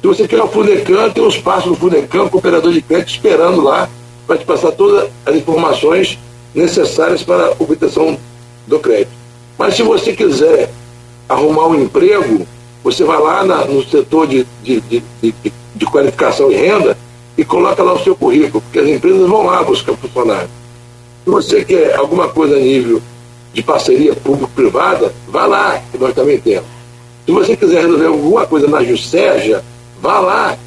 Se você quer o Fundecan, tem um espaço no Fundecan, com operador de crédito esperando lá para te passar todas as informações necessárias para a obtenção do crédito. Mas se você quiser arrumar um emprego, você vai lá na, no setor de, de, de, de, de qualificação e renda e coloca lá o seu currículo, porque as empresas vão lá buscar funcionário. Se você quer alguma coisa a nível de parceria público-privada, vá lá, que nós também temos. Se você quiser resolver alguma coisa na Juscerja, vá lá,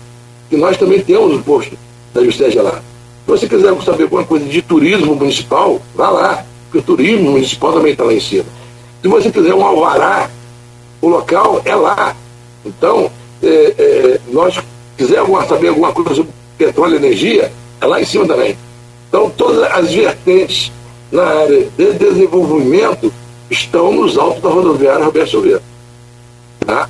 que nós também temos o posto da Juscerja lá. Se você quiser saber alguma coisa de turismo municipal, vá lá, porque o turismo municipal também está lá em cima. Se você quiser um alvará, o local é lá. Então, é, é, nós quisermos saber alguma coisa sobre petróleo e energia, é lá em cima também. Então, todas as vertentes na área de desenvolvimento estão nos altos da rodoviária Roberto Silveira. Tá?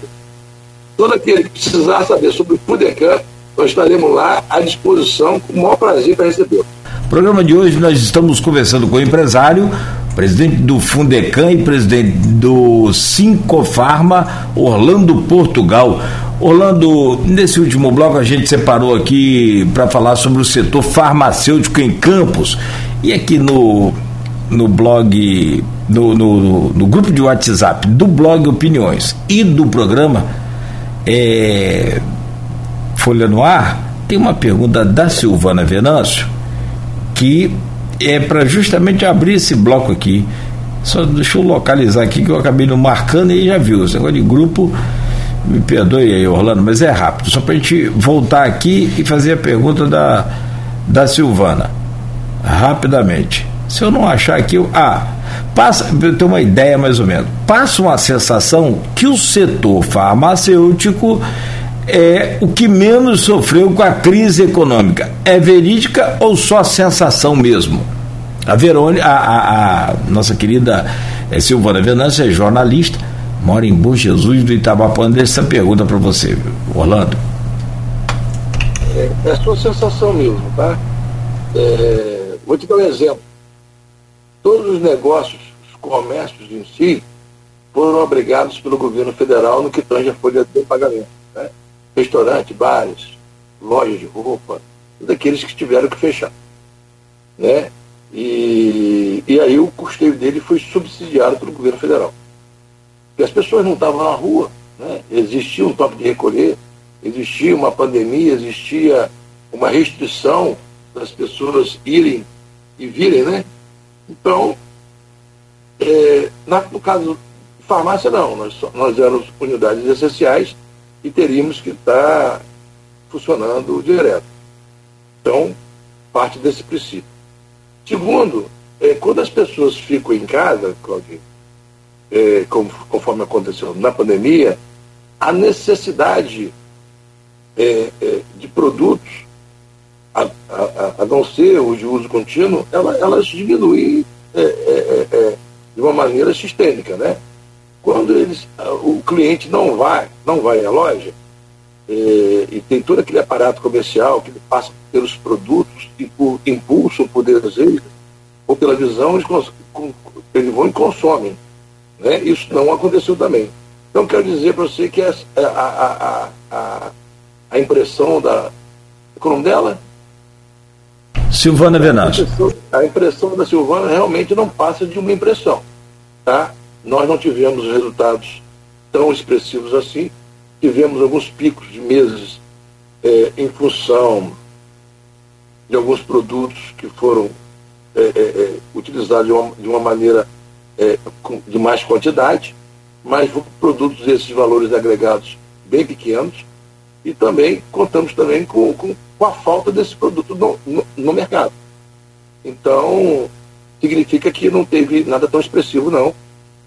Todo aquele que precisar saber sobre o FUDECAM, nós estaremos lá à disposição com o maior prazer para receber. Programa de hoje nós estamos conversando com o empresário, presidente do Fundecam e presidente do Sincofarma, Orlando Portugal. Orlando, nesse último bloco a gente separou aqui para falar sobre o setor farmacêutico em Campos. E aqui no no blog, no, no, no, grupo de WhatsApp do blog Opiniões e do programa é, Folha no Ar, tem uma pergunta da Silvana Venâncio que é para justamente abrir esse bloco aqui. Só deixa eu localizar aqui que eu acabei não marcando e já viu. Esse negócio de grupo, me perdoe aí, Orlando, mas é rápido. Só para a gente voltar aqui e fazer a pergunta da, da Silvana. Rapidamente. Se eu não achar aqui, eu, ah, passa, eu tenho uma ideia mais ou menos. Passa uma sensação que o setor farmacêutico é o que menos sofreu com a crise econômica. É verídica ou só sensação mesmo? A Verônica, a, a, a nossa querida é, Silvana Venâncio é jornalista, mora em Bom Jesus do Itabapã. Deixa essa pergunta para você, Orlando. É, é sua sensação mesmo, tá? É, vou te dar um exemplo todos os negócios, os comércios em si, foram obrigados pelo governo federal no que tange a folha de pagamento. Né? Restaurante, bares, lojas de roupa, todos aqueles que tiveram que fechar. Né? E, e aí o custeio dele foi subsidiado pelo governo federal. Porque as pessoas não estavam na rua, né? existia um toque de recolher, existia uma pandemia, existia uma restrição das pessoas irem e virem, né? Então, é, na, no caso farmácia, não. Nós, nós éramos unidades essenciais e teríamos que estar funcionando direto. Então, parte desse princípio. Segundo, é, quando as pessoas ficam em casa, Claudinho, é, conforme aconteceu na pandemia, a necessidade é, é de produtos a, a, a não ser o de uso contínuo, ela, é, é, é, é, de uma maneira sistêmica. Né? Quando eles, o cliente não vai, não vai à loja, é, e tem todo aquele aparato comercial que ele passa pelos produtos e por impulso por desejo, ou pela visão, eles, eles vão e consomem. Né? Isso não aconteceu também. Então, quero dizer para você que a, a, a, a, impressão da. Qual é o nome dela? Silvana Venâncio. A impressão da Silvana realmente não passa de uma impressão. Tá? Nós não tivemos resultados tão expressivos assim. Tivemos alguns picos de meses é, em função de alguns produtos que foram é, é, é utilizados de uma, de uma maneira é, de mais quantidade, mas produtos esses valores agregados bem pequenos e também contamos também com, com, com a falta desse produto no, no, no, mercado. Então, significa que não teve nada tão expressivo, não.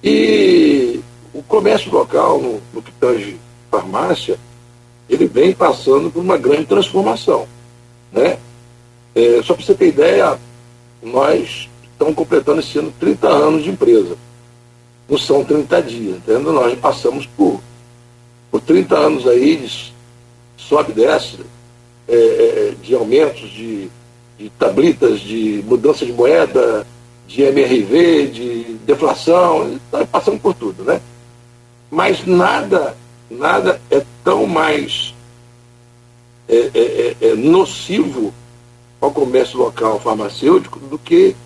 E o comércio local, no, no que tange farmácia, ele vem passando por uma grande transformação. Né? É, só para você ter ideia, nós estamos completando esse ano 30 anos de empresa. Não são 30 dias, entendeu? Nós passamos por, por 30 anos aí de sobe e desce, é, é, de aumentos de, de tablitas, de mudança de moeda, de MRV, de deflação, está passando por tudo, né? Mas nada, nada é tão mais é, é, é, é nocivo ao comércio local farmacêutico do que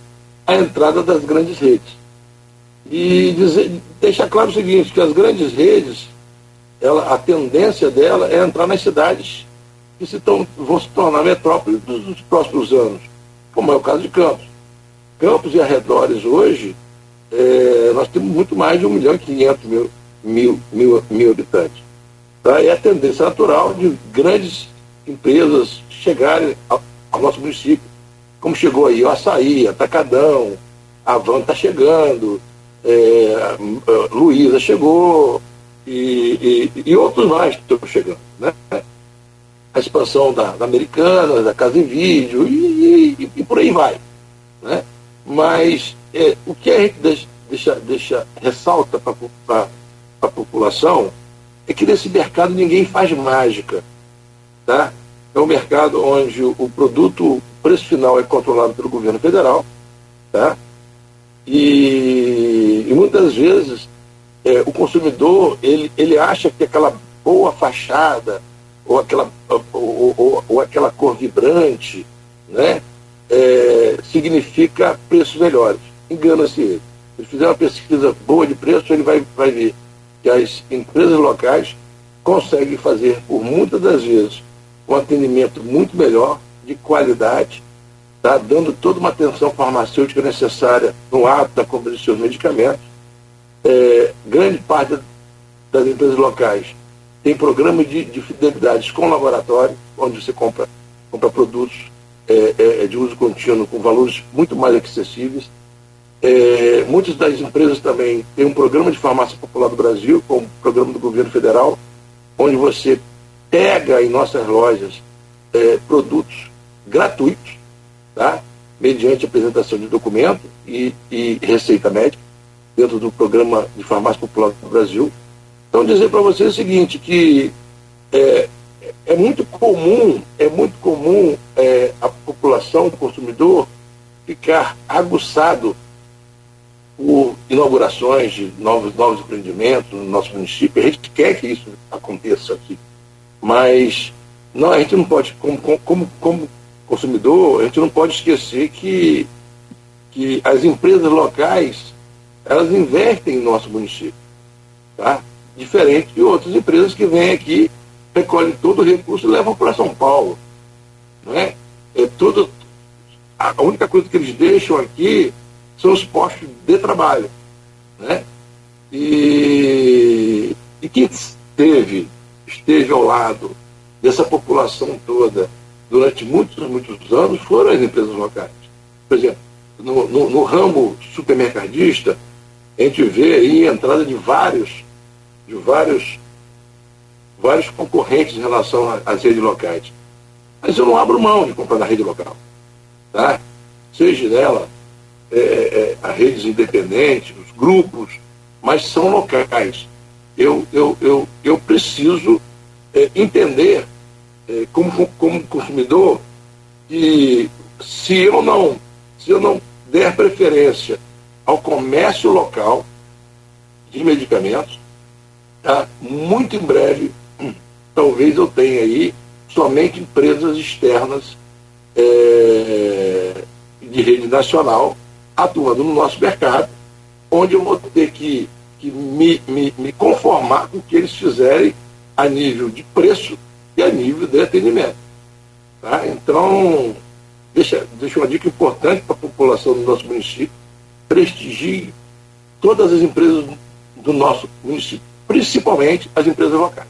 a entrada das grandes redes. E dizer, deixar claro o seguinte, que as grandes redes ela, a tendência dela é entrar nas cidades que se tão, vão se tornar metrópoles nos próximos anos, como é o caso de Campos. Campos e arredores hoje, é, nós temos muito mais de 1 milhão e 500 mil, mil, mil, mil habitantes. Tá? E é a tendência natural de grandes empresas chegarem ao, ao nosso município, como chegou aí o Açaí, Atacadão, a Van está chegando, é, Luísa chegou, e, e, e outros mais estão chegando. Né? A expansão da, da Americana, da Casa em Vídeo e, e por aí vai. Né? Mas é, o que a gente deixa, deixa, ressalta para a população é que nesse mercado ninguém faz mágica. Tá? É um mercado onde o, o produto, o preço final é controlado pelo governo federal. Tá? E, e muitas vezes é, o consumidor ele, ele acha que aquela boa fachada ou aquela, ou, ou, ou aquela cor vibrante né, é, significa preços melhores. Engana-se ele. Se fizer uma pesquisa boa de preço, ele vai, vai ver que as empresas locais conseguem fazer, por muitas das vezes, um atendimento muito melhor, de qualidade, tá? dando toda uma atenção farmacêutica necessária no ato da compra de seus medicamentos é, grande parte das empresas locais tem programas de, de fidelidades com laboratório, onde você compra, compra produtos é, é, de uso contínuo com valores muito mais acessíveis. É, muitas das empresas também têm um programa de farmácia popular do Brasil, como o programa do governo federal, onde você pega em nossas lojas é, produtos gratuitos, tá? mediante apresentação de documento e, e receita médica, dentro do programa de farmácia popular do Brasil. Então, dizer para você o seguinte, que é, é muito comum, é muito comum é, a população, o consumidor, ficar aguçado por inaugurações de novos, novos empreendimentos no nosso município. A gente quer que isso aconteça aqui. Mas não, a gente não pode, como, como, como consumidor, a gente não pode esquecer que, que as empresas locais elas investem em nosso município. Tá? Diferente de outras empresas que vêm aqui, recolhem todo o recurso e levam para São Paulo. Não é? Tudo, a única coisa que eles deixam aqui são os postos de trabalho. Né? E, e quem esteve, esteve ao lado dessa população toda durante muitos, muitos anos foram as empresas locais. Por exemplo, no, no, no ramo supermercadista, a gente vê aí a entrada de vários, de vários, vários concorrentes em relação às redes locais. Mas eu não abro mão de comprar na rede local. Tá? Seja dela é, é, a redes independentes, os grupos, mas são locais. Eu, eu, eu, eu preciso é, entender, é, como, como consumidor, que se eu não, se eu não der preferência ao comércio local de medicamentos, tá? muito em breve, talvez eu tenha aí somente empresas externas é, de rede nacional atuando no nosso mercado, onde eu vou ter que, que me, me, me conformar com o que eles fizerem a nível de preço e a nível de atendimento. Tá? Então, deixa, deixa uma dica importante para a população do nosso município prestigie todas as empresas do nosso município, principalmente as empresas locais.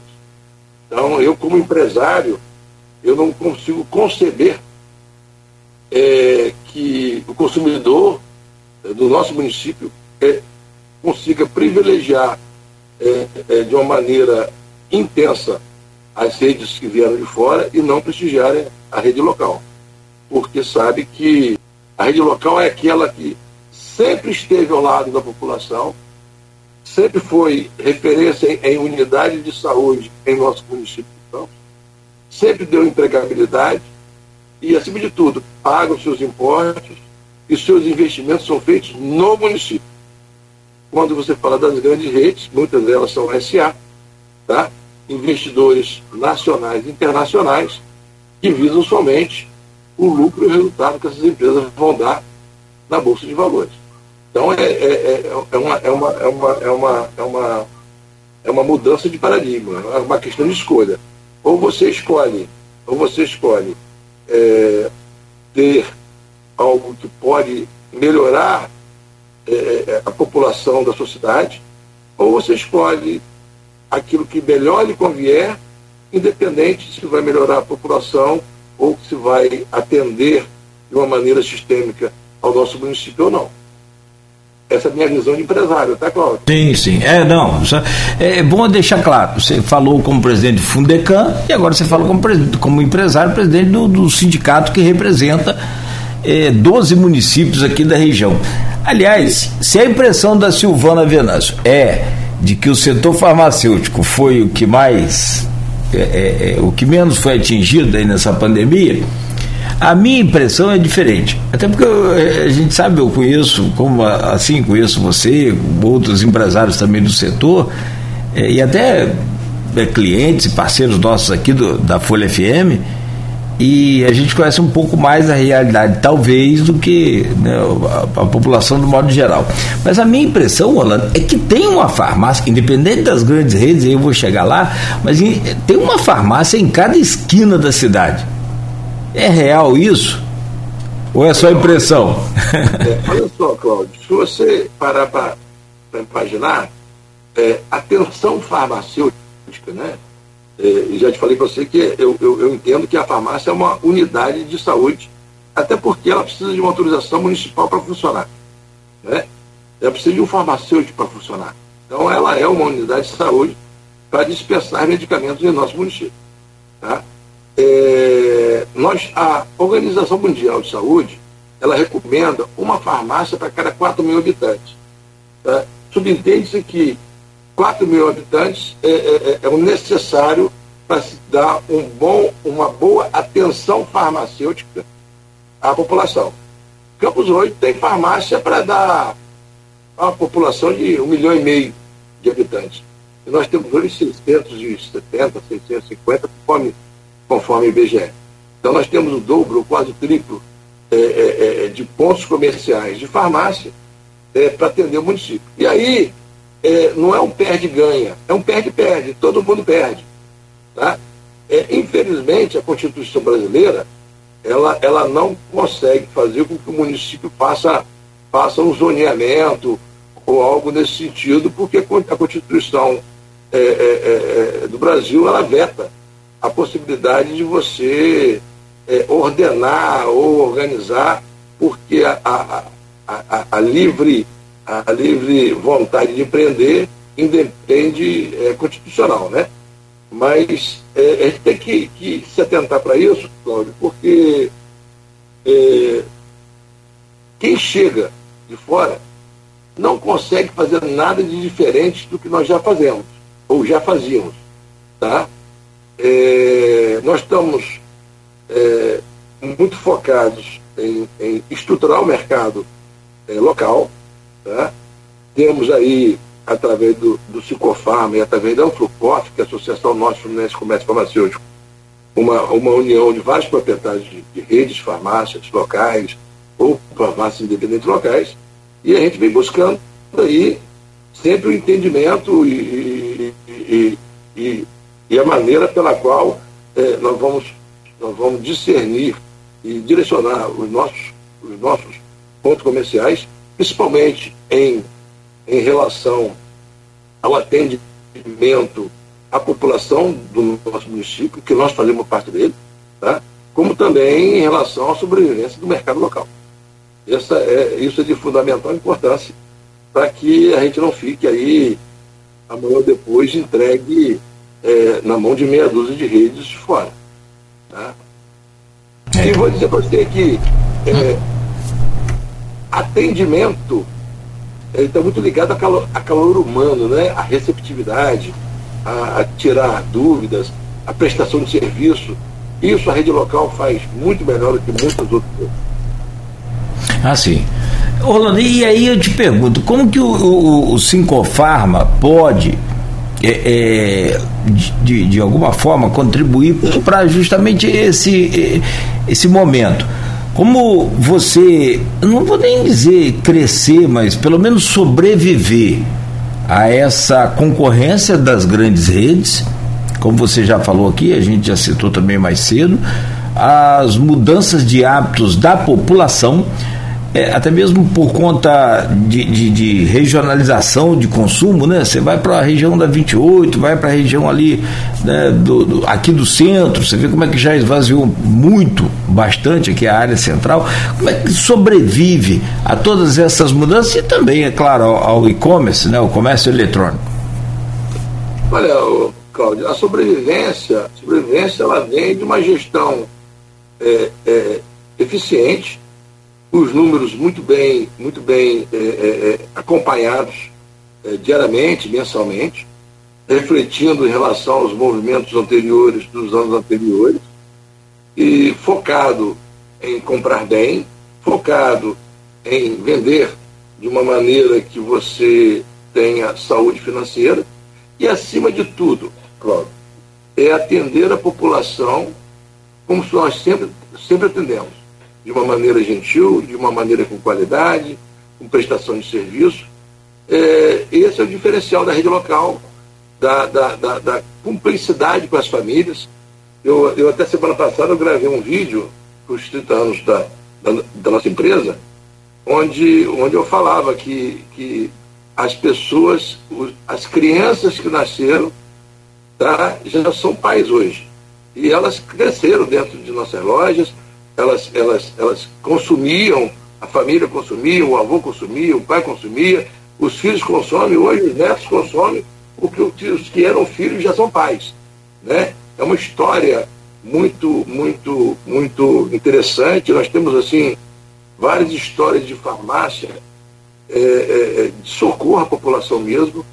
Então, eu como empresário, eu não consigo conceber é, que o consumidor é, do nosso município é, consiga privilegiar é, é, de uma maneira intensa as redes que vieram de fora e não prestigiarem a rede local. Porque sabe que a rede local é aquela que sempre esteve ao lado da população, sempre foi referência em, em unidade de saúde em nosso município de Campos, sempre deu empregabilidade e, acima de tudo, paga os seus impostos e seus investimentos são feitos no município. Quando você fala das grandes redes, muitas delas são SA, tá? investidores nacionais e internacionais que visam somente o lucro e o resultado que essas empresas vão dar na Bolsa de Valores. Então é, é, é, é, uma, é, uma, é, uma, é, uma, é, uma, é uma mudança de paradigma, é uma questão de escolha. Ou você escolhe, ou você escolhe é, ter algo que pode melhorar é, é, a população da sociedade, ou você escolhe aquilo que melhor lhe convier, independente se vai melhorar a população ou se vai atender de uma maneira sistêmica ao nosso município ou não. Essa é a minha visão de empresário, tá, Cláudio? Sim, sim. É, não. É bom deixar claro. Você falou como presidente do Fundecan e agora você fala como, como empresário, presidente do, do sindicato que representa é, 12 municípios aqui da região. Aliás, se a impressão da Silvana Venâncio é de que o setor farmacêutico foi o que mais, é, é, é o que menos foi atingido aí nessa pandemia, a minha impressão é diferente. Até porque eu, a gente sabe, eu conheço, como assim, conheço você, outros empresários também do setor, é, e até é, clientes e parceiros nossos aqui do, da Folha FM, e a gente conhece um pouco mais a realidade, talvez, do que né, a, a, população do modo geral. Mas a minha impressão, Rolando, é que tem uma farmácia, independente das grandes redes, eu vou chegar lá, mas tem uma farmácia em cada esquina da cidade. É real isso? Ou é só impressão? É, olha só, Cláudio, se você parar para imaginar, é, a tensão farmacêutica, né? É, já te falei para você que eu, eu, eu, entendo que a farmácia é uma unidade de saúde até porque ela precisa de uma autorização municipal para funcionar. Né? Ela precisa de um farmacêutico para funcionar. Então, ela é uma unidade de saúde para dispensar medicamentos em nosso município. Tá? É, nós, a Organização Mundial de Saúde, ela recomenda uma farmácia para cada 4 mil habitantes. Tá? Subentende-se que 4 mil habitantes é, é, é, é o necessário para se dar um bom, uma boa atenção farmacêutica à população. Campos hoje tem farmácia para dar a população de um milhão e meio de habitantes. E nós temos hoje 670, 650, conforme, conforme o IBGE. Então nós temos o dobro, quase o triplo é, é, é, de pontos comerciais de farmácia é, para atender o município. E aí é, não é um perde-ganha, é um perde-perde, todo mundo perde. Tá? É, infelizmente, a Constituição brasileira ela, ela não consegue fazer com que o município faça, faça um zoneamento ou algo nesse sentido, porque a Constituição é, é, é, é, do Brasil ela veta a possibilidade de você é, ordenar ou organizar, porque a, a, a, a, livre, a livre vontade de empreender independe é, constitucional, né? Mas é, a gente tem que, que se atentar para isso, Cláudio, porque é, quem chega de fora não consegue fazer nada de diferente do que nós já fazemos, ou já fazíamos. Tá? Nós estamos é, muito focados em, em, estruturar o mercado é, local. Tá? Temos aí através do, do Cicofarma e através da Anflucof, que é a Associação Norte Fluminense Comércio Farmacêutico, uma, uma união de vários proprietários de, de redes de farmácias locais ou farmácias independentes locais, e a gente vem buscando aí sempre o entendimento e, e, e, e a maneira pela qual é, nós, vamos, nós vamos discernir e direcionar os nossos, os nossos pontos comerciais, principalmente em em relação ao atendimento à população do nosso município, que nós fazemos parte dele, tá? como também em relação à sobrevivência do mercado local. Essa é, isso é de fundamental importância para que a gente não fique aí amanhã ou depois entregue é, na mão de meia dúzia de redes de fora. Tá? E vou dizer para você que é, atendimento está muito ligado a calor, a calor humano, né? a receptividade, a, a, tirar dúvidas, a prestação de serviço. Isso a rede local faz muito melhor do que muitas outras coisas. Ah, sim. Orlando, e aí eu te pergunto, como que o, o, o Sincofarma pode, é, é, de, de alguma forma, contribuir para justamente esse, esse momento? como você, não vou nem dizer crescer, mas pelo menos sobreviver a essa concorrência das grandes redes, como você já falou aqui, a gente já citou também mais cedo, as mudanças de hábitos da população é, até mesmo por conta de, de, de, regionalização de consumo, né? Você vai para a região da 28, vai para a região ali né, do, do, aqui do centro, você vê como é que já esvaziou muito, bastante aqui a área central. Como é que sobrevive a todas essas mudanças e também, é claro, ao, ao e-commerce, né? O comércio eletrônico. Olha, Cláudio, a sobrevivência, a sobrevivência ela vem de uma gestão é, é, eficiente os números muito bem, muito bem é, é, é, acompanhados é, diariamente, mensalmente, refletindo em relação aos movimentos anteriores dos anos anteriores, e focado em comprar bem, focado em vender de uma maneira que você tenha saúde financeira e, acima de tudo, Cláudio, é atender a população como nós sempre, sempre atendemos de uma maneira gentil, de uma maneira com qualidade, com prestação de serviço. É, esse é o diferencial da rede local, da, da, da, da cumplicidade com as famílias. Eu, eu até semana passada eu gravei um vídeo para os 30 anos da, da, da, nossa empresa, onde, onde eu falava que, que as pessoas, as crianças que nasceram, tá, já são pais hoje. E elas cresceram dentro de nossas lojas, elas, elas, elas consumiam, a família consumia, o avô consumia, o pai consumia, os filhos consomem, hoje os netos consomem, porque os que eram filhos já são pais. Né? É uma história muito, muito, muito interessante. Nós temos assim várias histórias de farmácia, é, é, de socorro à população mesmo.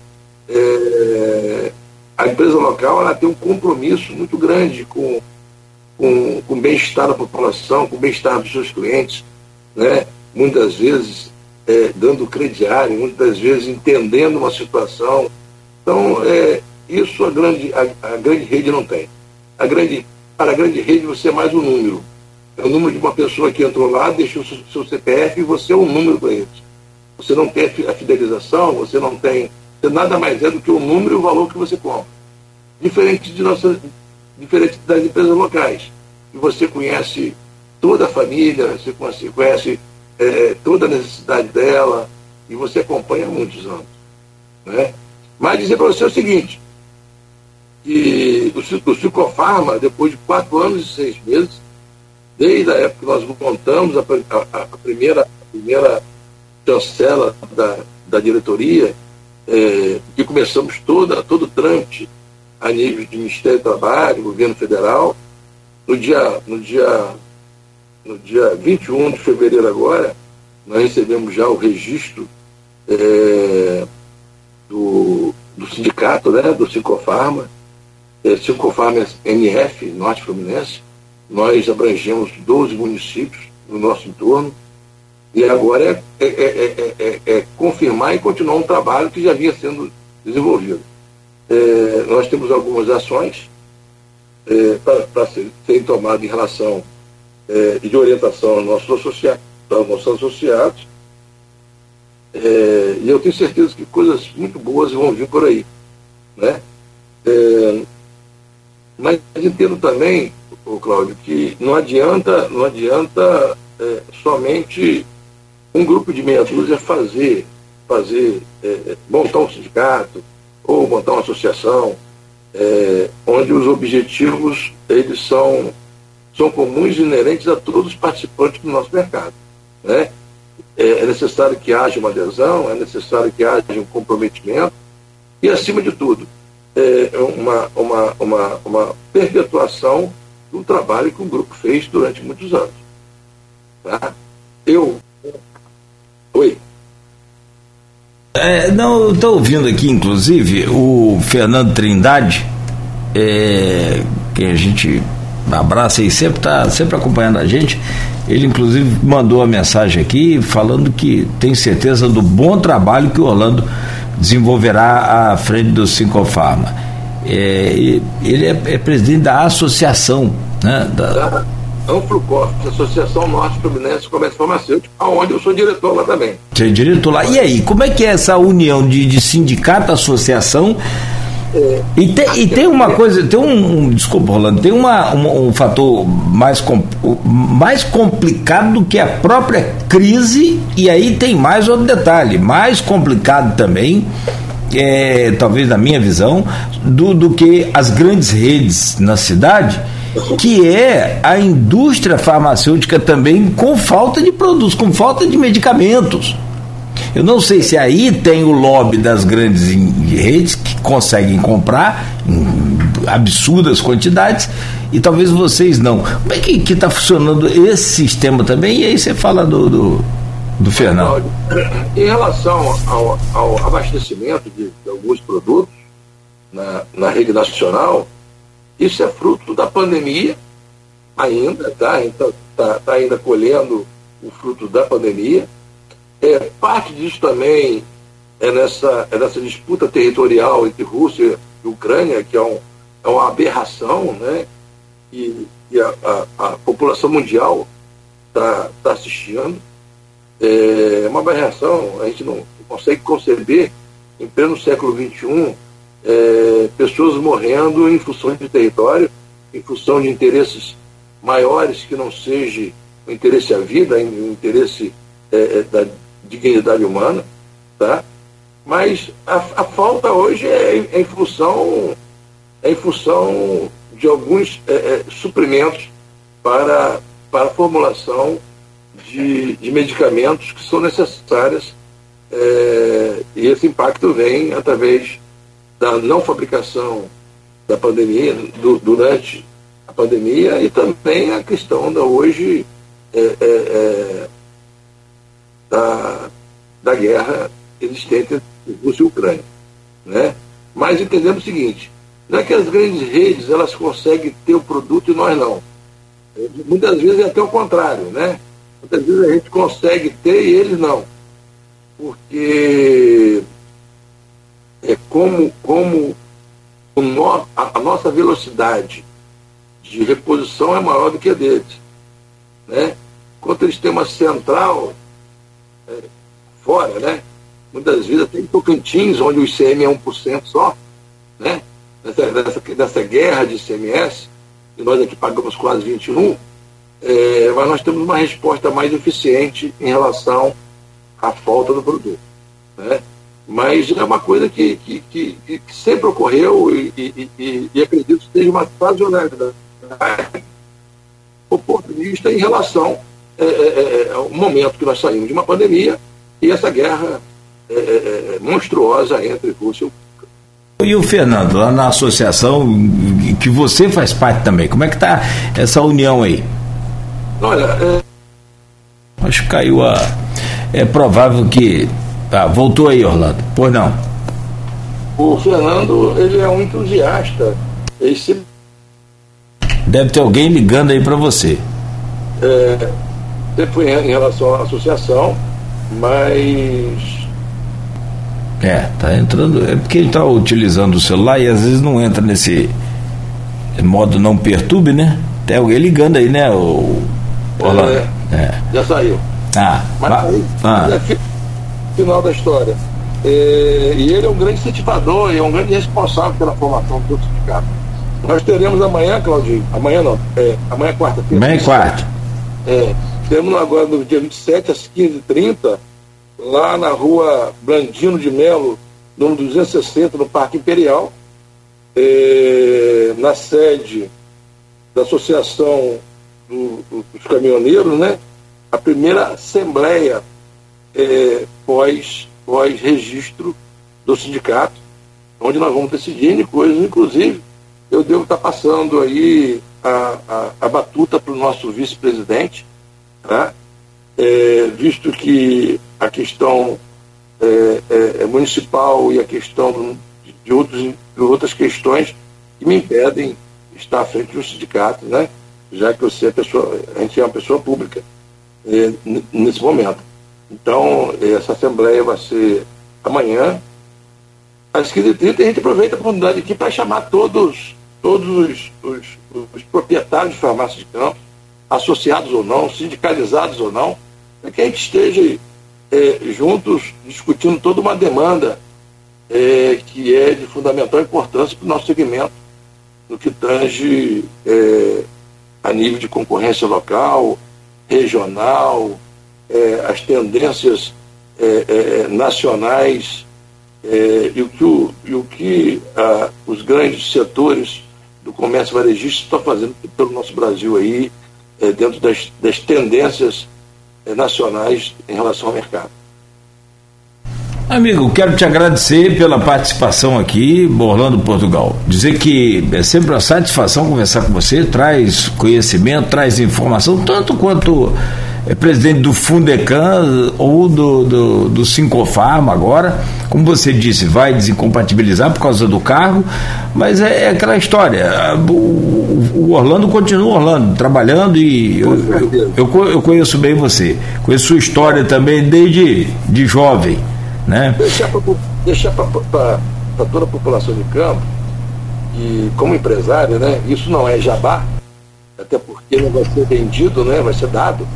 É, a empresa local ela tem um compromisso muito grande com, com, com o bem-estar da população, com o bem-estar dos seus clientes, né? muitas vezes é, dando crediário, muitas vezes entendendo uma situação. Então, é, isso a grande, a, a, grande rede não tem. A grande, para a grande rede você é mais um número. É o número de uma pessoa que entrou lá, deixou seu, seu CPF e você é um número para eles. Você não tem a fidelização, você não tem. Você nada mais é do que o número e o valor que você compra. Diferente, de nossa, diferente das empresas locais. E você conhece toda a família, você conhece, é, toda a necessidade dela, e você acompanha muitos anos. Né? Mas dizer para você o seguinte, que o, o Cicofarma, depois de quatro anos e seis meses, desde a época que nós montamos a, a, a primeira, a primeira chancela da, da diretoria, é, que começamos toda, todo o trâmite a nível de Ministério do Trabalho, Governo Federal, no dia, no dia no dia 21 de fevereiro agora, nós recebemos já o registro é, do, do sindicato, né, do Sincofarma, é, Sincofarma NF, Norte Fluminense. Nós abrangemos 12 municípios no nosso entorno. E agora é, é, é, é confirmar e continuar um trabalho que já vinha sendo desenvolvido. Nós temos algumas ações para serem tomadas em relação é, de orientação aos nossos associados, aos nossos associados. É, e eu tenho certeza que coisas muito boas vão vir por aí. Né? É, mas entendo também, o Cláudio, que não adianta, não adianta é, somente um grupo de meia dúzia fazer, fazer é, montar um sindicato ou montar uma associação, é, onde os objetivos eles são são comuns e inerentes a todos os participantes do nosso mercado. Né? É, é necessário que haja uma adesão, é necessário que haja um comprometimento e, acima de tudo, é uma, uma, uma, uma perpetuação do trabalho que o grupo fez durante muitos anos. Tá? Eu. É, não, estou ouvindo aqui, inclusive, o Fernando Trindade, é, que a gente abraça e sempre está sempre acompanhando a gente. Ele inclusive mandou uma mensagem aqui falando que tem certeza do bom trabalho que o Orlando desenvolverá à frente do Sincofarma. É, ele é, é, presidente da associação, né? Da... Anflucorp, Associação Norte Fluminense Comércio Farmacêutico, onde eu sou diretor lá também. Você é diretor lá. E aí, como é que é essa união de, de sindicato, associação e, tem, e tem uma coisa, tem um. Desculpa, Rolando, tem uma, um, um fator mais, mais complicado do que a própria crise, e aí tem mais outro detalhe, mais complicado também, é, talvez na minha visão, do, do que as grandes redes na cidade, que é a indústria farmacêutica também com falta de produtos, com falta de medicamentos. Eu não sei se aí tem o lobby das grandes redes que conseguem comprar em absurdas quantidades e talvez vocês não. Como é que está funcionando esse sistema também? E aí você fala do, do, do Fernando. Em relação ao, ao abastecimento de, de, alguns produtos na, na rede nacional, isso é fruto da pandemia ainda, tá? Então está tá ainda colhendo o fruto da pandemia é, parte disso também é nessa, é nessa disputa territorial entre Rússia e Ucrânia, que é, um, é uma aberração, né? E, e a, a, a, população mundial está tá assistindo. É uma aberração, a gente não consegue conceber, em pleno século XXI, é, pessoas morrendo em função de território, em função de interesses maiores que não seja o interesse à vida, o interesse é, é da, dignidade humana, tá? Mas a, a falta hoje é, é, em função é em função de alguns é, é, suprimentos para para a formulação de, de medicamentos que são necessários é, e esse impacto vem através da não fabricação da pandemia, do, durante a pandemia e também a questão da hoje é, é, é da, da guerra existente entre Rússia e Ucrânia. Né? Mas entendendo o seguinte, não é que as grandes redes elas conseguem ter o produto e nós não. Muitas vezes é até o contrário, né? Muitas vezes a gente consegue ter e eles não. Porque é como, como no, a, a, nossa velocidade de reposição é maior do que a deles. Né? Enquanto eles têm uma central é, fora, né? muitas vezes até em Tocantins, onde o ICM é 1% só, né? Nessa, nessa guerra de ICMS, e nós aqui pagamos quase 21%, é, mas nós temos uma resposta mais eficiente em relação à falta do produto. Né? Mas é uma coisa que, que, que, que sempre ocorreu e, e, e, e, acredito que seja uma sazonalidade oportunista em relação é, é, é, ao momento que nós saímos de uma pandemia e essa guerra é, é, monstruosa entre Rússia e e o Fernando, lá na associação que você faz parte também, como é que está essa união aí? Olha, é... acho que caiu a. É provável que. Ah, voltou aí, Orlando. Pois não. O Fernando, ele é um entusiasta. Ele se... Deve ter alguém ligando aí para você. É, foi em relação à associação, mas. É, tá entrando. É porque ele está utilizando o celular e às vezes não entra nesse modo não perturbe, né? Tem alguém ligando aí, né? O, é, é. Já saiu. Ah, Mas aí, ah. Final da história. É, e ele é um grande incentivador e é um grande responsável pela formação do sindicato. Nós teremos amanhã, Claudinho, amanhã não, é, amanhã é quarta-feira. Amanhã é quarta. É, temos agora no dia 27 às 15h30, lá na rua Blandino de Melo, número 260, no Parque Imperial, é, na sede da Associação do, dos caminhoneiros, né? A primeira assembleia é, pós, pós registro do sindicato, onde nós vamos decidir de coisas, inclusive eu devo estar passando aí a, a, a batuta para o nosso vice-presidente, tá? É, visto que a questão é, é, é municipal e a questão de, outros, de outras questões que me impedem estar à frente do sindicato, né? já que você é pessoa, a gente é uma pessoa pública é, nesse momento. Então, essa assembleia vai ser amanhã, às 15h30, a gente aproveita a oportunidade aqui para chamar todos, todos os, os, os, proprietários de farmácia de campo, associados ou não, sindicalizados ou não, para que a gente esteja é, juntos discutindo toda uma demanda é, que é de fundamental importância para o nosso segmento, no que tange é, a nível de concorrência local, regional, é, as tendências é, é, nacionais é, e o que, o, e o que ah, os grandes setores do comércio varejista estão fazendo pelo nosso Brasil aí, é, dentro das, das tendências é, nacionais em relação ao mercado. Amigo, quero te agradecer pela participação aqui, Orlando Portugal. Dizer que é sempre uma satisfação conversar com você, traz conhecimento, traz informação, tanto quanto é presidente do Fundecan ou do, do, do Sincofarma agora. Como você disse, vai desincompatibilizar por causa do cargo, mas é, é aquela história. O, o, Orlando continua Orlando, trabalhando e eu, eu, eu, eu conheço bem você. Conheço sua história também desde de jovem. Né? Deixar para toda a população de campo, e como empresário, né, isso não é jabá, até porque não vai ser vendido, né, vai ser dado.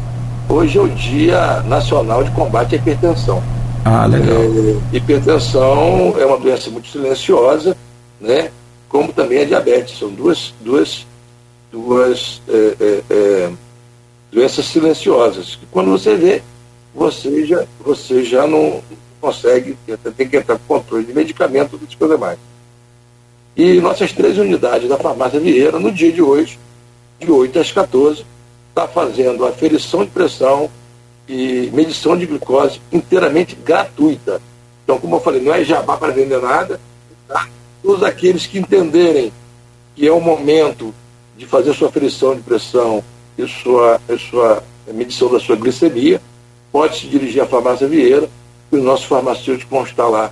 Hoje é o Dia Nacional de Combate à Hipertensão. Ah, legal. É, hipertensão é uma doença muito silenciosa, né, como também a diabetes. São duas, duas, duas é, é, é doenças silenciosas. Que quando você vê, você já, você já não, consegue, tem que entrar com controle de medicamento e coisas mais. E nossas três unidades da farmácia Vieira, no dia de hoje, de 8 às 14, está fazendo aferição de pressão e medição de glicose inteiramente gratuita. Então, como eu falei, não é jabá para vender nada. Tá? Todos aqueles que entenderem que é o momento de fazer sua aferição de pressão e sua, e sua medição da sua glicemia, pode se dirigir à farmácia Vieira, e os nossos farmacêuticos vão estar lá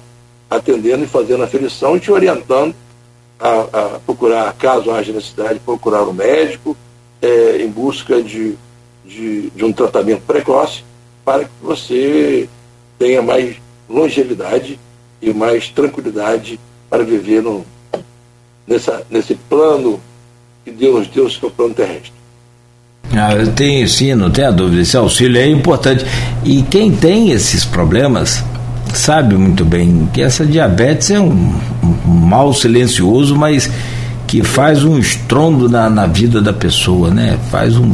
atendendo e fazendo a aferição e te orientando a, a procurar, caso haja necessidade, procurar o um médico é, em busca de, de, de um tratamento precoce para que você tenha mais longevidade e mais tranquilidade para viver no, nessa, nesse plano que Deus deu, que é o plano terrestre. Ah, tem sim, não tem a dúvida. Esse auxílio é importante. E quem tem esses problemas sabe muito bem que essa diabetes é um, um mal silencioso, mas que faz um estrondo na, na vida da pessoa, né? Faz um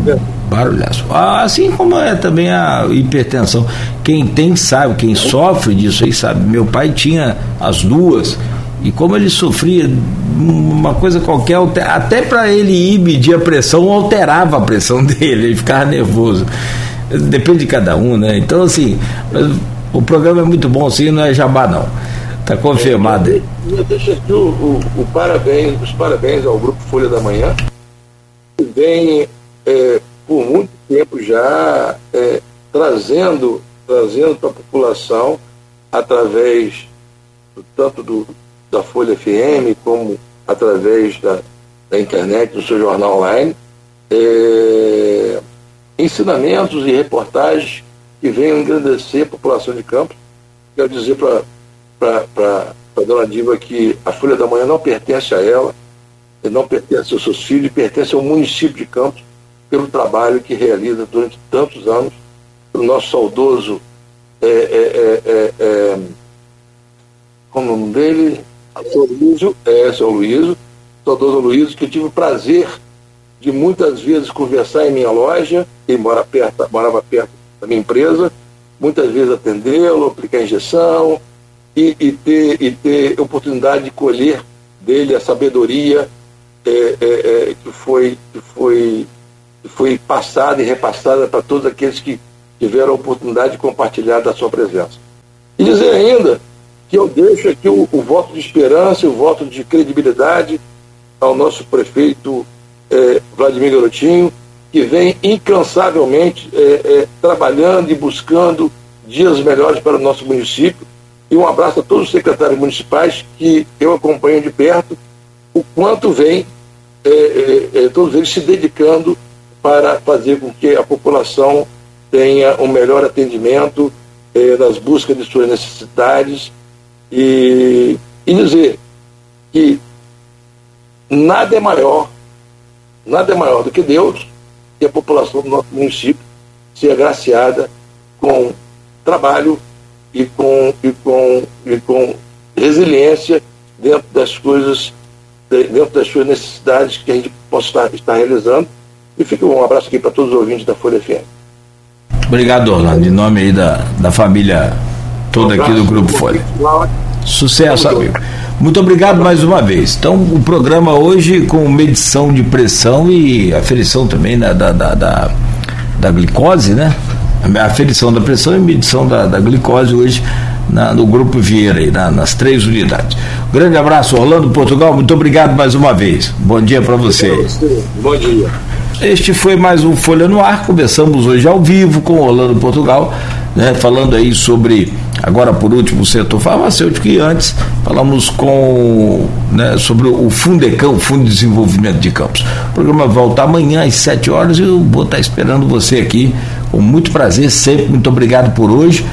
barulhaço. Assim como é também a hipertensão. Quem tem sabe, quem sofre disso aí sabe. Meu pai tinha as duas e como ele sofria uma coisa qualquer, até para ele ir medir a pressão, alterava a pressão dele, ele ficava nervoso. Depende de cada um, né? Então, assim, o programa é muito bom, sim, não é jabá, não. Está confirmado aí. Eu deixo aqui o, o, o, parabéns, os parabéns ao Grupo Folha da Manhã, que vem é, por muito tempo já é, trazendo, trazendo para a população, através do, tanto do, da Folha FM, como através da, da internet, do seu jornal online, é, ensinamentos e reportagens que venham engrandecer a população de Campos. Quero dizer para a dona Diva que a Folha da Manhã não pertence a ela, não pertence aos seus filhos, pertence ao município de Campos, pelo trabalho que realiza durante tantos anos, o nosso saudoso, é, é, é, é, como é o nome dele? Luísio, é, seu Luísio, saudoso Luísio, que eu tive o prazer de muitas vezes conversar em minha loja, ele mora perto, morava perto da minha empresa, muitas vezes atendê-lo, aplicar injeção e, e, ter, e ter oportunidade de colher dele a sabedoria é, é, é, que, foi, que, foi, que foi passada e repassada para todos aqueles que tiveram a oportunidade de compartilhar da sua presença. E dizer ainda que eu deixo aqui o, o voto de esperança, o voto de credibilidade ao nosso prefeito é, Vladimir Garotinho, que vem incansavelmente é, trabalhando e buscando dias melhores para o nosso município. E um abraço a todos os secretários municipais que eu acompanho de perto, o quanto vem é, é, é, todos eles se dedicando para fazer com que a população tenha um melhor atendimento nas buscas de suas necessidades. E, e dizer que nada é maior, nada é maior do que Deus e a população do nosso município ser agraciada com trabalho e com, e com, e com resiliência dentro das coisas, dentro das suas necessidades que a gente possa estar, estar realizando. E fica um abraço aqui para todos os ouvintes da Folha FM. Obrigado, Orlando, em nome aí da, da família toda aqui do Grupo Folha. Sucesso, amigo. Muito obrigado mais uma vez. Então, o programa hoje com medição de pressão e aferição também da, da, da, da glicose, né? A aferição da pressão e medição da, da glicose hoje na, no Grupo Vieira, aí, na, nas três unidades. Grande abraço, Orlando Portugal. Muito obrigado mais uma vez. Bom dia para você. Bom dia. Este foi mais um Folha no Ar. Começamos hoje ao vivo com Orlando Portugal, né, falando aí sobre, agora por último, o setor farmacêutico e antes falamos com né, sobre o Fundecão, Fundo de Desenvolvimento de Campos. O programa volta amanhã às 7 horas e eu vou estar esperando você aqui com muito prazer, sempre. Muito obrigado por hoje.